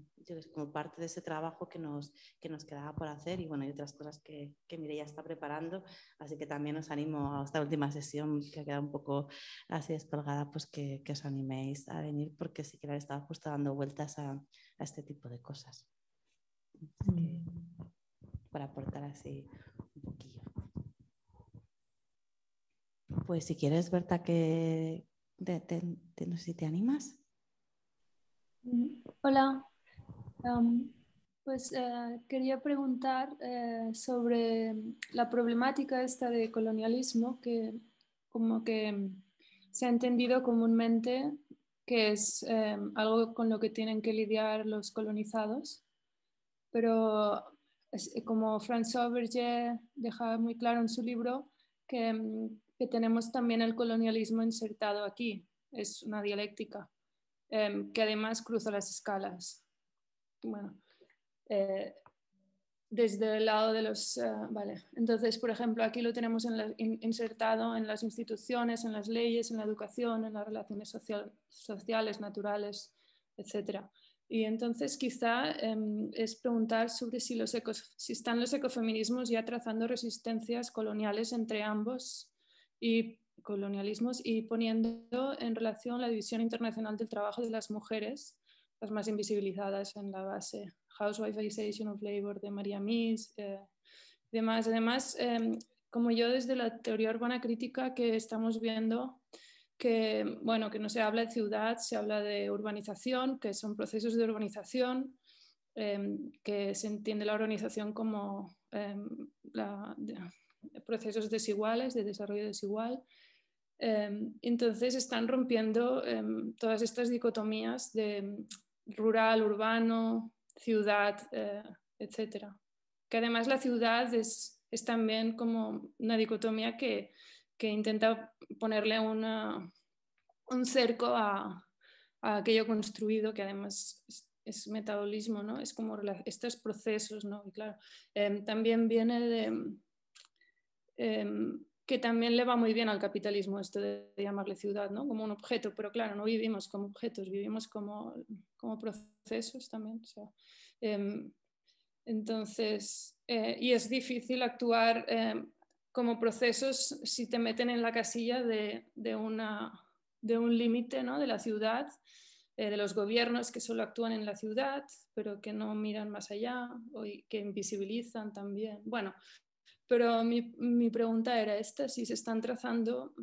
como parte de ese trabajo que nos, que nos quedaba por hacer y bueno, hay otras cosas que, que Mireia está preparando, así que también os animo a esta última sesión que ha quedado un poco así descolgada, pues que, que os animéis a venir porque sí que estaba justo dando vueltas a, a este tipo de cosas. para aportar así un poquillo. Pues si quieres, Berta, que, no sé si te animas. Hola. Pues eh, quería preguntar eh, sobre la problemática esta de colonialismo que como que se ha entendido comúnmente que es eh, algo con lo que tienen que lidiar los colonizados, pero como François Berger deja muy claro en su libro que, que tenemos también el colonialismo insertado aquí, es una dialéctica que además cruza las escalas. Bueno, eh, desde el lado de los... Eh, vale, entonces, por ejemplo, aquí lo tenemos insertado en las instituciones, en las leyes, en la educación, en las relaciones sociales, naturales, etc. Y entonces quizá em, es preguntar sobre si, los si están los ecofeminismos ya trazando resistencias coloniales entre ambos y colonialismos y poniendo en relación la división internacional del trabajo de las mujeres, las más invisibilizadas en la base Housewifeization of Labor de María Mies, eh, demás. Además, em, como yo desde la teoría urbana crítica que estamos viendo, que, bueno, que no se habla de ciudad, se habla de urbanización, que son procesos de urbanización, em, que se entiende la urbanización como em, procesos desiguales, de desarrollo desigual. entonces están rompiendo todas estas dicotomías de rural, urbano, ciudad, eh, etcétera. Que además la ciudad es, también como una dicotomía que, intenta ponerle una, un cerco a, aquello construido, que además es, metabolismo, ¿no? Es como estos procesos, ¿no? Y claro, em, también viene de... Em, que también le va muy bien al capitalismo esto de llamarle ciudad, ¿no? Como un objeto, pero claro, no vivimos como objetos, vivimos como, como procesos también. Em, entonces, eh, y es difícil actuar em, como procesos si te meten en la casilla de, de, una, de un límite ¿no? de la ciudad, eh, de los gobiernos que solo actúan en la ciudad, pero que no miran más allá o que invisibilizan también. Bueno, pero mi, pregunta era esta, si se están trazando,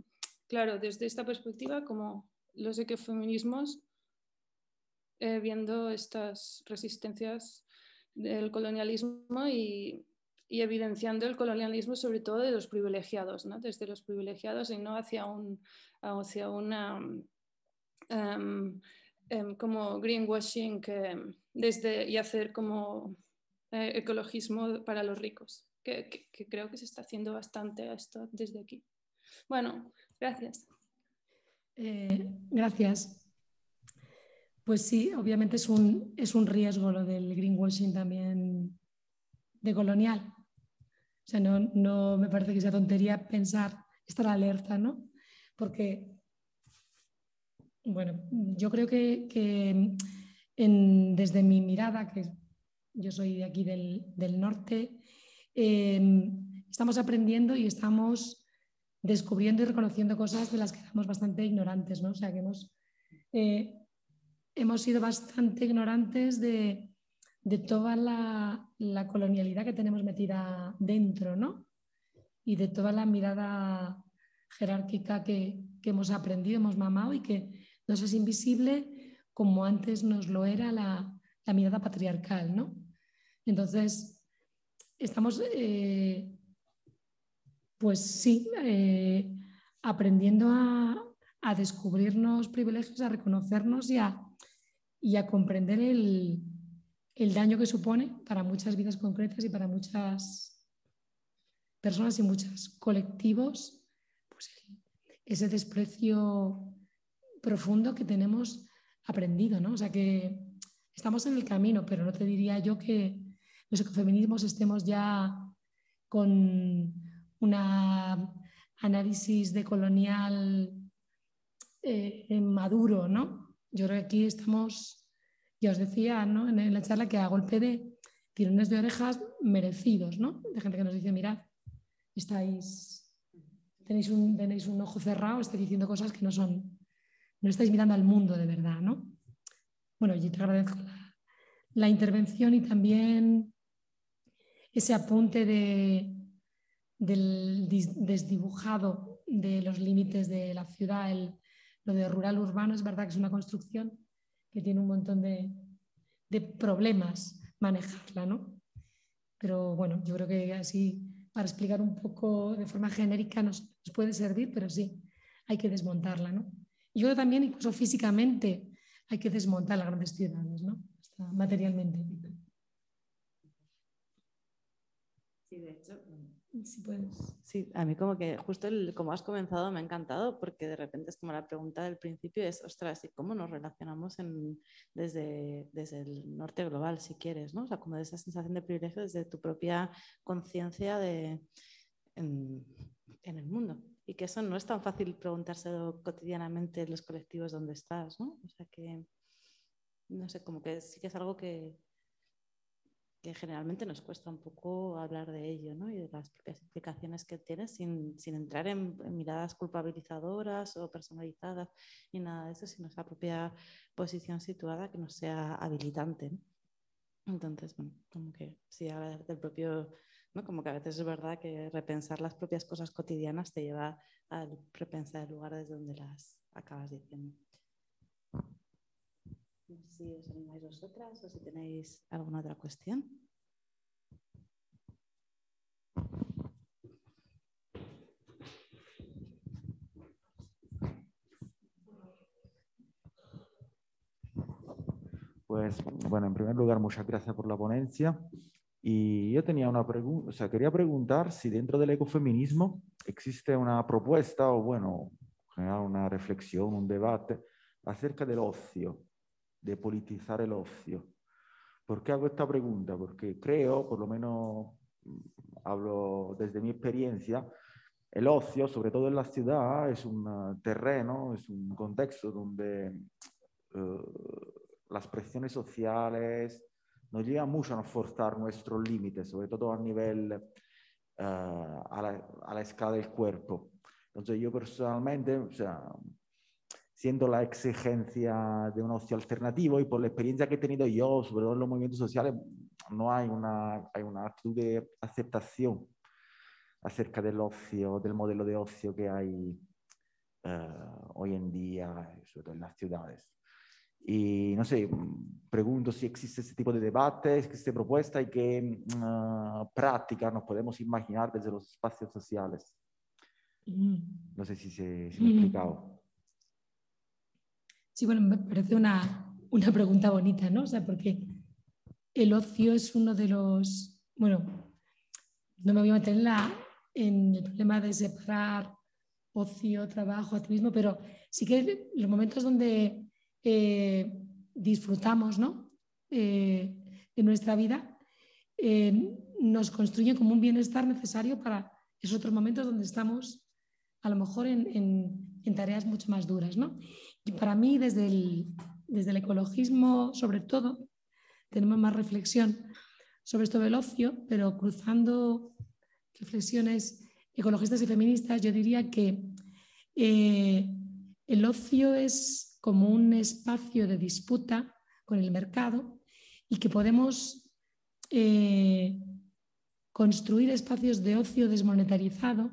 claro, desde esta perspectiva, como los ecofeminismos, eh, viendo estas resistencias del colonialismo y, evidenciando el colonialismo sobre todo de los privilegiados, ¿no? desde los privilegiados y no hacia, un, hacia una... Um, um, como greenwashing que desde, y hacer como eh, ecologismo para los ricos que, creo que se está haciendo bastante esto desde aquí. Bueno, gracias. Eh, gracias. Pues sí, obviamente es un, es un riesgo lo del greenwashing también de colonial. O sea, no, no me parece que sea tontería pensar, estar alerta, ¿no? Porque, bueno, yo creo que, que desde mi mirada, que yo soy de aquí del, del norte, Em, estamos aprendiendo y estamos descubriendo y reconociendo cosas de las que éramos bastante ignorantes, ¿no? O sea, que hemos, eh, hemos sido bastante ignorantes de, toda la, colonialidad que tenemos metida dentro, ¿no? Y de toda la mirada jerárquica que, hemos aprendido, hemos mamado y que nos es invisible como antes nos lo era la, la mirada patriarcal, ¿no? Entonces, estamos, eh, pues sí, eh, aprendiendo a, descubrirnos privilegios, a reconocernos y a, y a comprender el, daño que supone para muchas vidas concretas y para muchas personas y muchos colectivos, pues ese desprecio profundo que tenemos aprendido, ¿no? O sea que estamos en el camino, pero no te diría yo que, los ecofeminismos estemos ya con un análisis de colonial eh, maduro, ¿no? Yo creo que aquí estamos, ya os decía ¿no? en la charla que a golpe de tirones de orejas merecidos, ¿no? De gente que nos dice, mirad, estáis, tenéis un, tenéis un ojo cerrado, estáis diciendo cosas que no son, no estáis mirando al mundo de verdad, ¿no? Bueno, yo te agradezco la intervención y también ese apunte de, del desdibujado de los límites de la ciudad, lo de rural-urbano, es verdad que es una construcción que tiene un montón de, problemas manejarla, ¿no? Pero bueno, yo creo que así para explicar un poco de forma genérica nos, puede servir, pero sí, hay que desmontarla, ¿no? Yo creo también incluso físicamente hay que desmontar las grandes ciudades, ¿no? materialmente. Sí, de hecho, si puedes. Sí, a mí como que justo el, como has comenzado me ha encantado porque de repente es como la pregunta del principio es, ostras, ¿y cómo nos relacionamos en, desde, desde el norte global, si quieres, ¿no? O sea, como de esa sensación de privilegio desde tu propia conciencia de, en, en, el mundo. Y que eso no es tan fácil preguntárselo cotidianamente en los colectivos donde estás, ¿no? O sea que, no sé, como que sí que es algo que, que generalmente nos cuesta un poco hablar de ello ¿no? y de las propias implicaciones que tiene sin, sin entrar en, miradas culpabilizadoras o personalizadas ni nada de eso, sino esa propia posición situada que no sea habilitante. Entonces, bueno, como que sí, hablar del propio, ¿no? como que a veces es verdad que repensar las propias cosas cotidianas te lleva a repensar el lugar desde donde las acabas diciendo. No sé si os animáis vosotras o si tenéis alguna otra cuestión. Pues bueno, en primer lugar, muchas gracias por la ponencia. Y yo tenía una pregunta, o sea, quería preguntar si dentro del ecofeminismo existe una propuesta o, bueno, una reflexión, un debate acerca del ocio de politizar el ocio. ¿Por qué hago esta pregunta? Porque creo, por lo menos mm, hablo desde mi experiencia, el ocio, sobre todo en la ciudad, es un terreno, es un contexto donde uh, las presiones sociales nos llevan mucho a forzar nuestros límites, sobre todo a nivel, uh, a, la, a, la, escala del cuerpo. Entonces yo personalmente, o sea, siendo la exigencia de un ocio alternativo y por la experiencia que he tenido yo, sobre todo en los movimientos sociales, no hay una, hay una actitud de aceptación acerca del ocio, del modelo de ocio que hay uh, hoy en día, sobre todo en las ciudades. Y no sé, pregunto si existe este tipo de debate, existe propuesta y qué uh, práctica nos podemos imaginar desde los espacios sociales. Mm. No sé si se, si me he explicado. Sí, bueno, me parece una, una pregunta bonita, ¿no? O sea, porque el ocio es uno de los, bueno, no me voy a meter en, el problema de separar ocio, trabajo, activismo, pero sí que los momentos donde eh, disfrutamos ¿no? Eh, de nuestra vida eh, nos construyen como un bienestar necesario para esos otros momentos donde estamos a lo mejor en, en, en tareas mucho más duras. ¿no? Y para mí, desde el, desde el ecologismo, sobre todo, tenemos más reflexión sobre esto del ocio, pero cruzando reflexiones ecologistas y feministas, yo diría que eh, el ocio es como un espacio de disputa con el mercado y que podemos eh, construir espacios de ocio desmonetarizado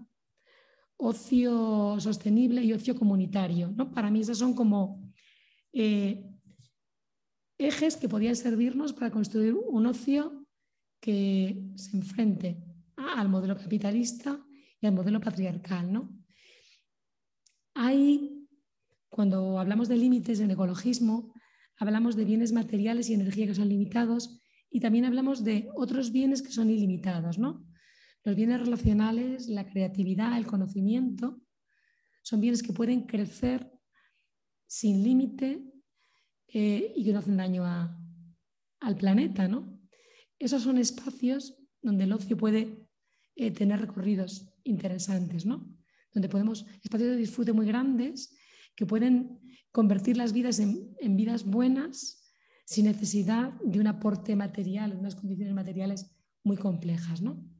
ocio sostenible y ocio comunitario. ¿no? Para mí esas son como eh, ejes que podían servirnos para construir un ocio que se enfrente al modelo capitalista y al modelo patriarcal. ¿no? Hay, cuando hablamos de límites en ecologismo, hablamos de bienes materiales y energía que son limitados y también hablamos de otros bienes que son ilimitados. ¿no? Los bienes relacionales, la creatividad, el conocimiento, son bienes que pueden crecer sin límite eh, y que no hacen daño al planeta. ¿no? Esos son espacios donde el ocio puede eh, tener recorridos interesantes, ¿no? donde podemos, espacios de disfrute muy grandes que pueden convertir las vidas en, en vidas buenas sin necesidad de un aporte material, de unas condiciones materiales muy complejas. ¿no?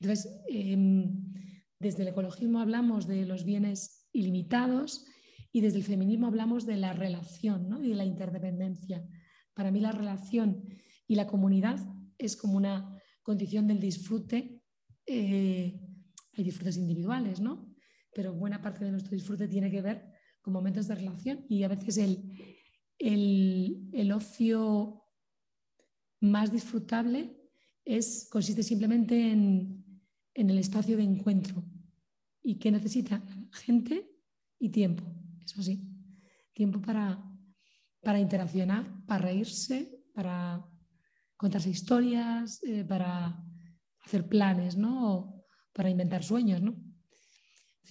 Entonces, em, desde el ecologismo hablamos de los bienes ilimitados y desde el feminismo hablamos de la relación y de la interdependencia. Para mí la relación y la comunidad es como una condición del disfrute. Eh, hay disfrutes individuales, ¿no? pero buena parte de nuestro disfrute tiene que ver con momentos de relación y a veces el, el, el ocio más disfrutable es, consiste simplemente en, el espacio de encuentro y que necesita gente y tiempo, eso sí, tiempo para, para interaccionar, para reírse, para contarse historias, eh, para hacer planes, ¿no? O para inventar sueños, ¿no?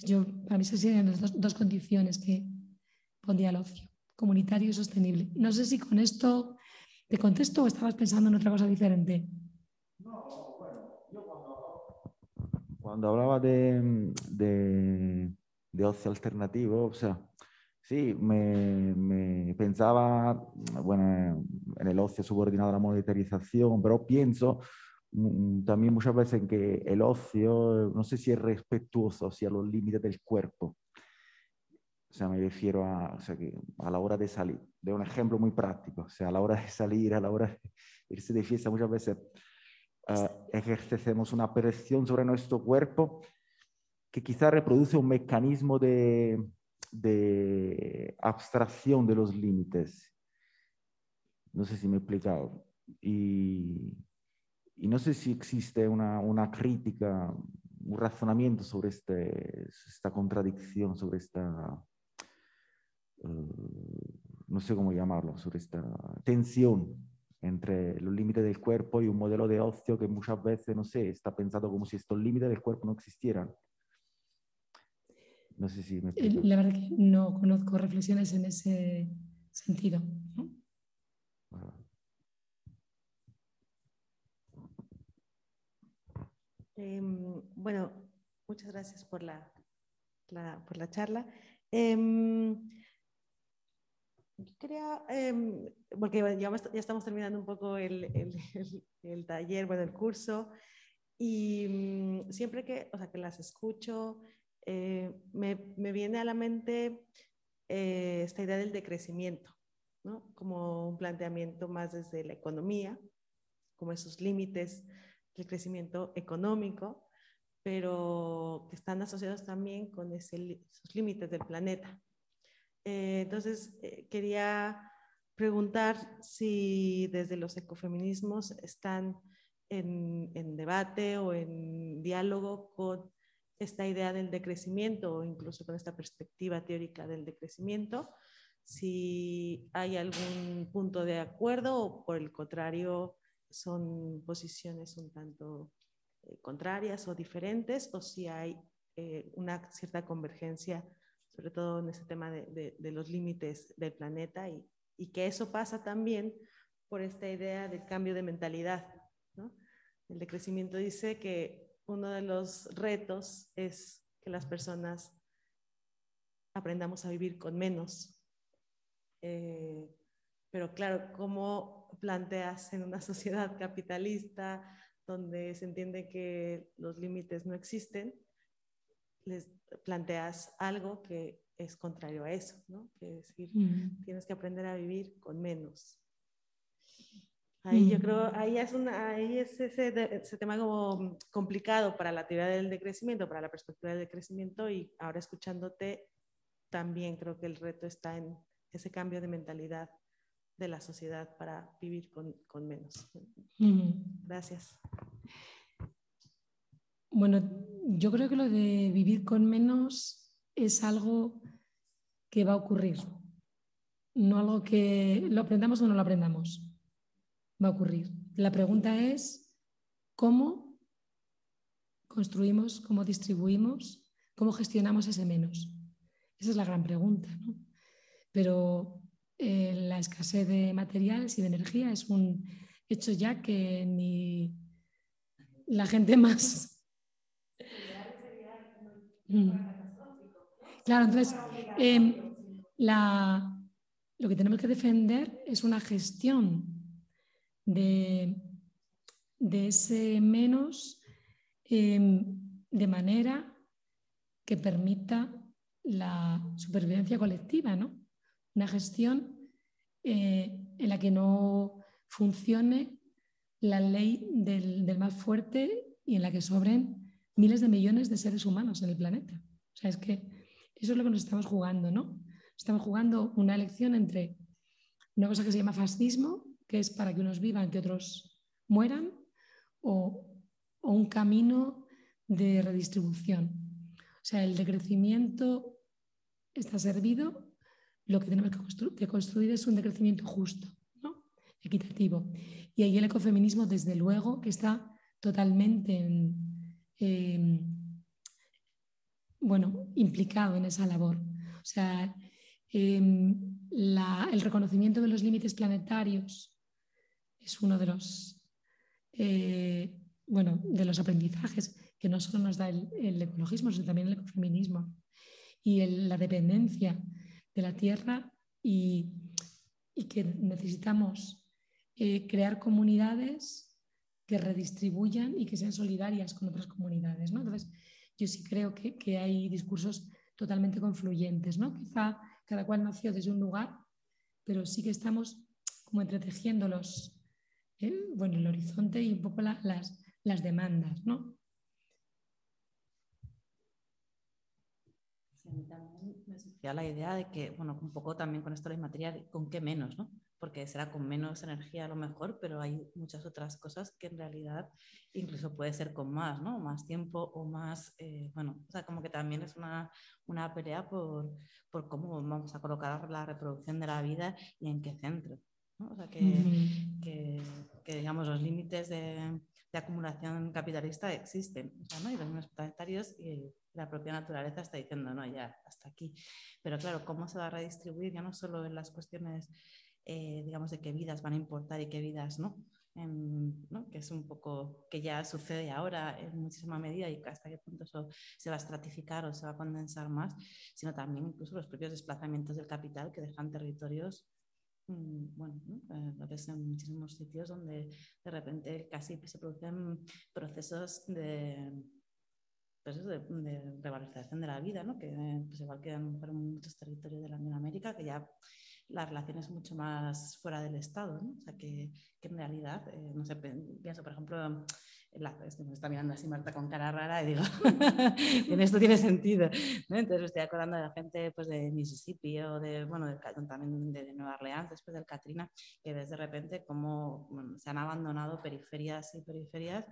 Yo, para mí esas serían las dos, dos condiciones que pondría el ocio, comunitario y sostenible. No sé si con esto te contesto o estabas pensando en otra cosa diferente. Cuando hablaba de, de, ocio alternativo, o sea, sí, me, pensaba, bueno, en el ocio subordinado a la monetarización, pero pienso mm, también muchas veces en que el ocio, no sé si es respetuoso hacia los límites del cuerpo. O sea, me refiero a, o sea, que a la hora de salir. De un ejemplo muy práctico. O sea, a la hora de salir, a la hora de irse de fiesta, muchas veces uh, ejercemos una presión sobre nuestro cuerpo que quizá reproduce un mecanismo de, de abstracción de los límites. No sé si me he explicado. Y, y no sé si existe una, una, crítica, un razonamiento sobre este, esta contradicción, sobre esta, uh, no sé cómo llamarlo, sobre esta tensión entre los límites del cuerpo y un modelo de ocio que muchas veces, no sé, está pensado como si estos límites del cuerpo no existieran. No sé si me explico. La verdad que no conozco reflexiones en ese sentido. Em, bueno, muchas gracias por la, por la charla. Em, yo quería, em, porque ya, estamos terminando un poco el, [LAUGHS] el, el, taller, bueno, el curso, y mm, siempre que, o sea, que las escucho, eh, me, me, viene a la mente eh, esta idea del decrecimiento, ¿no? Como un planteamiento más desde la economía, como esos límites del crecimiento económico, pero que están asociados también con ese, esos límites del planeta, eh, entonces, eh, quería preguntar si desde los ecofeminismos están en, debate o en diálogo con esta idea del decrecimiento o incluso con esta perspectiva teórica del decrecimiento, si hay algún punto de acuerdo o por el contrario son posiciones un tanto eh, contrarias o diferentes o si hay una cierta convergencia sobre todo en ese tema de, los límites del planeta y, que eso pasa también por esta idea del cambio de mentalidad. El decrecimiento dice que uno de los retos es que las personas aprendamos a vivir con menos. Eh, pero claro, ¿cómo planteas en una [LAUGHS] sociedad capitalista donde se entiende que los límites no existen? Les planteas algo que es contrario a eso, ¿no? Que decir, mm. tienes que aprender a vivir con menos. Ahí yo mm. creo, ahí es, una, ahí es ese, ese, tema como complicado para la teoría del decrecimiento, para la perspectiva del decrecimiento y ahora escuchándote también creo que el reto está en ese cambio de mentalidad de la sociedad para vivir con, con menos. Mm. Gracias. Bueno, yo creo que lo de vivir con menos es algo que va a ocurrir, no algo que lo aprendamos o no lo aprendamos. Va a ocurrir. La pregunta es cómo construimos, cómo distribuimos, cómo gestionamos ese menos. Esa es la gran pregunta. ¿no? Pero eh, la escasez de materiales y de energía es un hecho ya que ni la gente [LAUGHS] más. Claro, entonces, em, lo que tenemos que defender es una gestión de, ese menos em, de manera que permita la supervivencia colectiva, ¿no? Una gestión eh, en la que no funcione la ley del más fuerte y en la que sobren miles de millones de seres humanos en el planeta. O sea, es que eso es lo que nos estamos jugando, ¿no? Estamos jugando una elección entre una cosa que se llama fascismo que es para que unos vivan, que otros mueran, o, un camino de redistribución. O sea, el decrecimiento está servido, lo que tenemos que, construir es un decrecimiento justo, ¿no? equitativo. Y ahí el ecofeminismo, desde luego, que está totalmente bueno, implicado en esa labor. O sea, em, el reconocimiento de los límites planetarios es uno de los, eh, bueno, de los aprendizajes que no solo nos da el, ecologismo, sino también el ecofeminismo y la dependencia de la tierra y, que necesitamos eh, crear comunidades que redistribuyan y que sean solidarias con otras comunidades. ¿no? Entonces, yo sí creo que, que, hay discursos totalmente confluyentes. ¿no? Quizá cada cual nació desde un lugar, pero sí que estamos como entretejiendo los, ¿eh? bueno, el horizonte y un poco las, las demandas, ¿no? también me la idea de que, bueno, un poco también con esto de la inmaterial, ¿con qué menos, no? Porque será con menos energía a lo mejor, pero hay muchas otras cosas que en realidad incluso puede ser con más, ¿no? Más tiempo o más, eh, bueno, o sea, como que también es una, una pelea por, por, cómo vamos a colocar la reproducción de la vida y en qué centro. O sea, que, que, que, digamos, los límites de, de, acumulación capitalista existen, o sea, ¿no? Y los límites planetarios y la propia naturaleza está diciendo, no, ya, hasta aquí. Pero claro, ¿cómo se va a redistribuir? Ya no solo en las cuestiones, eh, digamos, de qué vidas van a importar y qué vidas no, ¿no? que es un poco que ya sucede ahora en muchísima medida y hasta qué punto eso se va a estratificar o se va a condensar más, sino también incluso los propios desplazamientos del capital que dejan territorios Mm, bueno, eh, lo ves en muchísimos sitios donde de repente casi se producen procesos de, pues de, revalorización de la vida, ¿no? que pues igual que en muchos territorios de Latinoamérica, que ya la relación es mucho más fuera del Estado, ¿no? o sea que, que en realidad, eh, no sé, pienso por ejemplo la, me está mirando así Marta con cara rara y digo, [LAUGHS] en esto tiene sentido. Entonces me estoy acordando de la gente pues, de Mississippi o de, bueno, también de, Nueva Orleans después del Katrina, que ves de repente cómo se han abandonado periferias y periferias.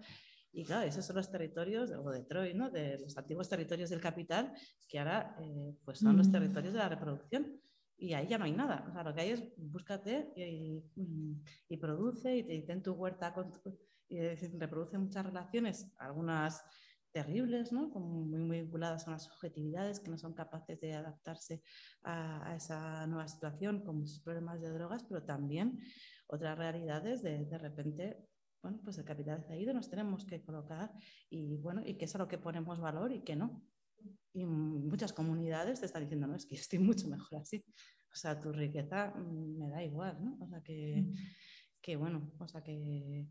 Y claro, esos son los territorios, o Detroit, ¿no? de los antiguos territorios del capital, que ahora eh, pues son los territorios de la reproducción y ahí ya no hay nada. O sea, lo que hay es búscate y, y, produce y, te ten tu huerta y reproduce muchas relaciones, algunas terribles, ¿no? Como muy, muy, vinculadas a unas subjetividades que no son capaces de adaptarse a, esa nueva situación, con muchos problemas de drogas, pero también otras realidades de, de repente, bueno, pues el capital ha ido, nos tenemos que colocar y, bueno, y qué es a lo que ponemos valor y qué no. Y muchas comunidades te están diciendo, no, es que estoy mucho mejor así. O sea, tu riqueza mm, me da igual, ¿no? O sea, que, mm. que bueno, o sea, que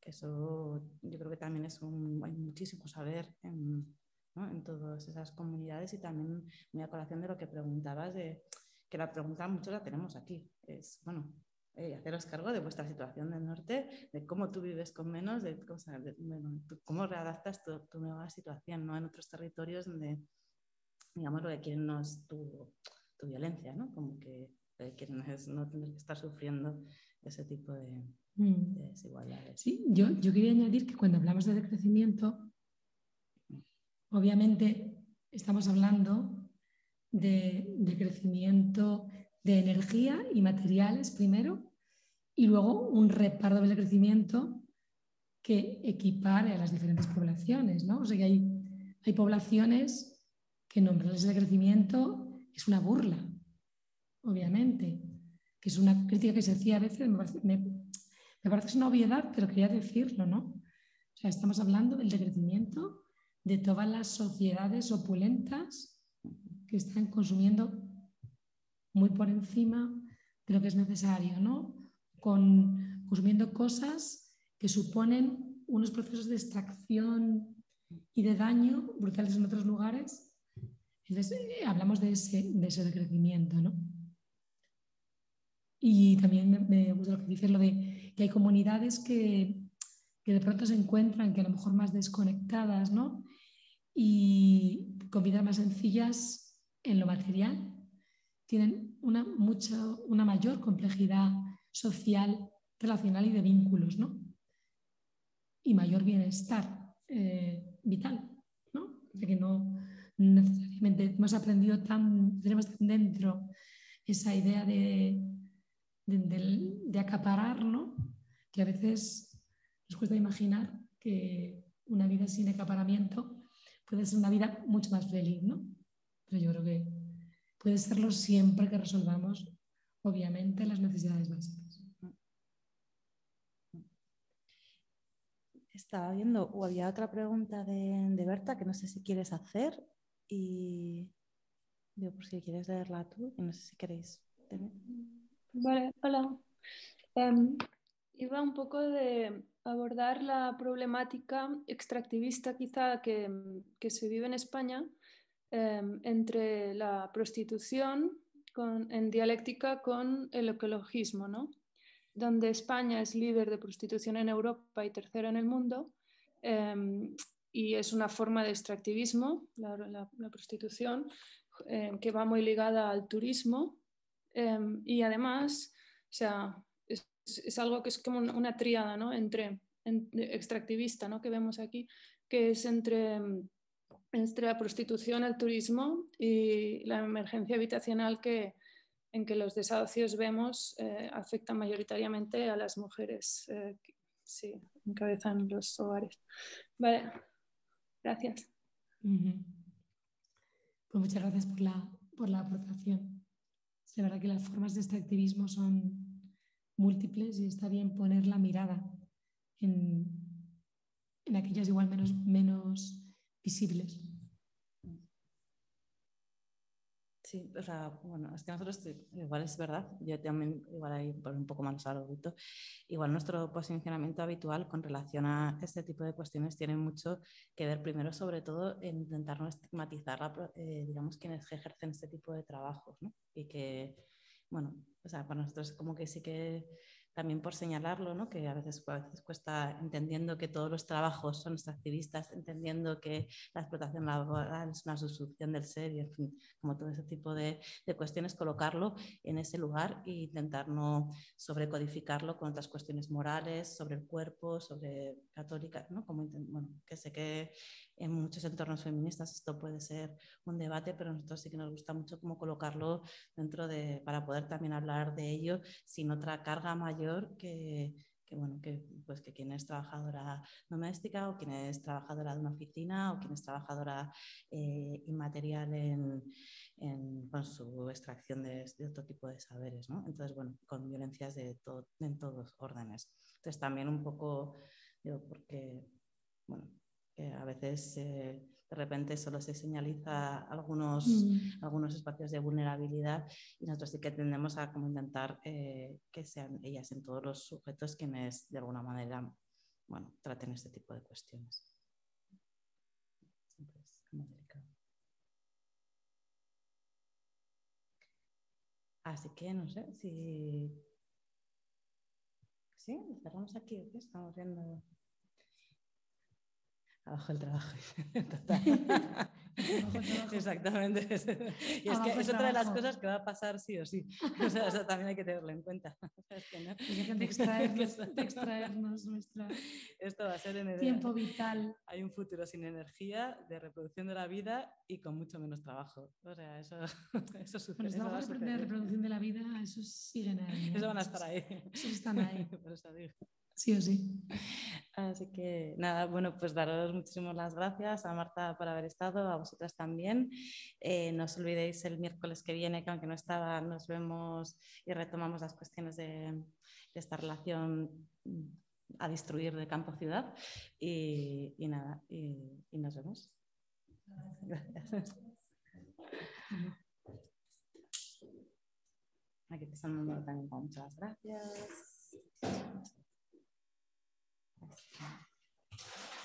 eso yo creo que también es un, hay muchísimo saber en, ¿no? en todas esas comunidades y también muy a colación de lo que preguntabas, de, que la pregunta mucho la tenemos aquí. Es, bueno, eh, haceros cargo de vuestra situación del norte, de cómo tú vives con menos, de, de bueno, cómo readaptas tu, tu, nueva situación ¿no? en otros territorios donde, digamos, lo que quieren no es tu, tu violencia, ¿no? como que quieren es no tener que estar sufriendo ese tipo de, Mm. desigualdades. Sí, yo, yo quería añadir que cuando hablamos de decrecimiento, obviamente estamos hablando de, de crecimiento de energía y materiales primero, y luego un reparto del crecimiento que equipare a las diferentes poblaciones. ¿no? O sea que hay, hay poblaciones que nombrarles de crecimiento es una burla, obviamente, que es una crítica que se hacía a veces, me, me parece que es una obviedad, pero quería decirlo, ¿no? O sea, estamos hablando del decrecimiento de todas las sociedades opulentas que están consumiendo muy por encima de lo que es necesario, ¿no? Con, consumiendo cosas que suponen unos procesos de extracción y de daño brutales en otros lugares. Entonces, eh, hablamos de ese, de ese decrecimiento, ¿no? Y también me gusta lo que dices, lo de que hay comunidades que, que de pronto se encuentran que a lo mejor más desconectadas, ¿no? Y con vidas más sencillas en lo material, tienen una, mucha, una mayor complejidad social relacional y de vínculos, ¿no? Y mayor bienestar eh, vital, ¿no? De que no necesariamente hemos aprendido tan, tenemos dentro esa idea de, de, ¿no? Que a veces nos cuesta imaginar que una vida sin acaparamiento puede ser una vida mucho más feliz, ¿no? Pero yo creo que puede serlo siempre que resolvamos, obviamente, las necesidades básicas. Estaba viendo, o había otra pregunta de, de Berta que no sé si quieres hacer y digo, por si quieres leerla tú, y no sé si queréis. Vale, hola. Em, iba un poco de abordar la problemática extractivista quizá que, que se vive en España em, entre la prostitución con, en dialéctica con el ecologismo, ¿no? donde España es líder de prostitución en Europa y tercera en el mundo, em, y es una forma de extractivismo, la, la, prostitución, em, que va muy ligada al turismo, y además, o sea, es, algo que es como una, triada ¿no? entre, extractivista ¿no? que vemos aquí, que es entre, entre la prostitución, el turismo y la emergencia habitacional que, en que los desahucios vemos eh, afectan mayoritariamente a las mujeres eh, que sí, encabezan los hogares. Vale, gracias. Pues muchas gracias por la, por la aportación. Es verdad que las formas de extractivismo son múltiples y está bien poner la mirada en, en aquellas igual menos, menos visibles. Sí, o sea, bueno, es que nosotros, igual es verdad, yo también, igual ahí por un poco más algo, igual nuestro posicionamiento habitual con relación a este tipo de cuestiones tiene mucho que ver primero, sobre todo, en intentar no estigmatizar, eh, digamos, quienes ejercen este tipo de trabajos, ¿no? Y que, bueno, o sea, para nosotros como que sí que también por señalarlo, ¿no? que a veces, cuesta entendiendo que todos los trabajos son extractivistas, entendiendo que la explotación laboral es una sustitución del ser y, en fin, como todo ese tipo de, cuestiones, colocarlo en ese lugar e intentar no sobrecodificarlo con otras cuestiones morales, sobre el cuerpo, sobre católica, ¿no? Como, bueno, que sé que en muchos entornos feministas esto puede ser un debate, pero a nosotros sí que nos gusta mucho cómo colocarlo dentro de, para poder también hablar de ello sin otra carga mayor que, que, bueno, que, pues que quien es trabajadora doméstica o quien es trabajadora de una oficina o quien es trabajadora eh, inmaterial en, en, con su extracción de, de, otro tipo de saberes, ¿no? Entonces, bueno, con violencias de todo, en todos órdenes. Entonces, también un poco, digo, porque, bueno, a veces eh, de repente solo se señaliza algunos, mm. algunos espacios de vulnerabilidad y nosotros sí que tendemos a como intentar eh, que sean ellas en todos los sujetos quienes de alguna manera bueno, traten este tipo de cuestiones. Así que no sé si... ¿Sí? ¿Cerramos aquí qué? Estamos viendo abajo el [LAUGHS] trabajo. Exactamente. [LAUGHS] [LAUGHS] Y es que es otra de las cosas que va a pasar sí o sí. O sea, eso también hay que tenerlo en cuenta. de, extraernos, nuestro Esto va a ser en tiempo vital. Hay un futuro sin energía, de reproducción de la vida y con mucho menos trabajo. O sea, eso, eso sucede. Bueno, eso de reproducción de la vida, eso siguen ahí. Eso van a estar ahí. Eso están ahí. Por eso digo sí o sí. Así que nada, bueno, pues daros muchísimas las gracias a Marta por haber estado, a vosotras también. Eh, no os olvidéis el miércoles que viene, que aunque no estaba, nos vemos y retomamos las cuestiones de, esta relación a destruir de campo-ciudad. Y, nada, y, nos vemos. Gracias. Aquí te están dando muchas gracias. Thank you.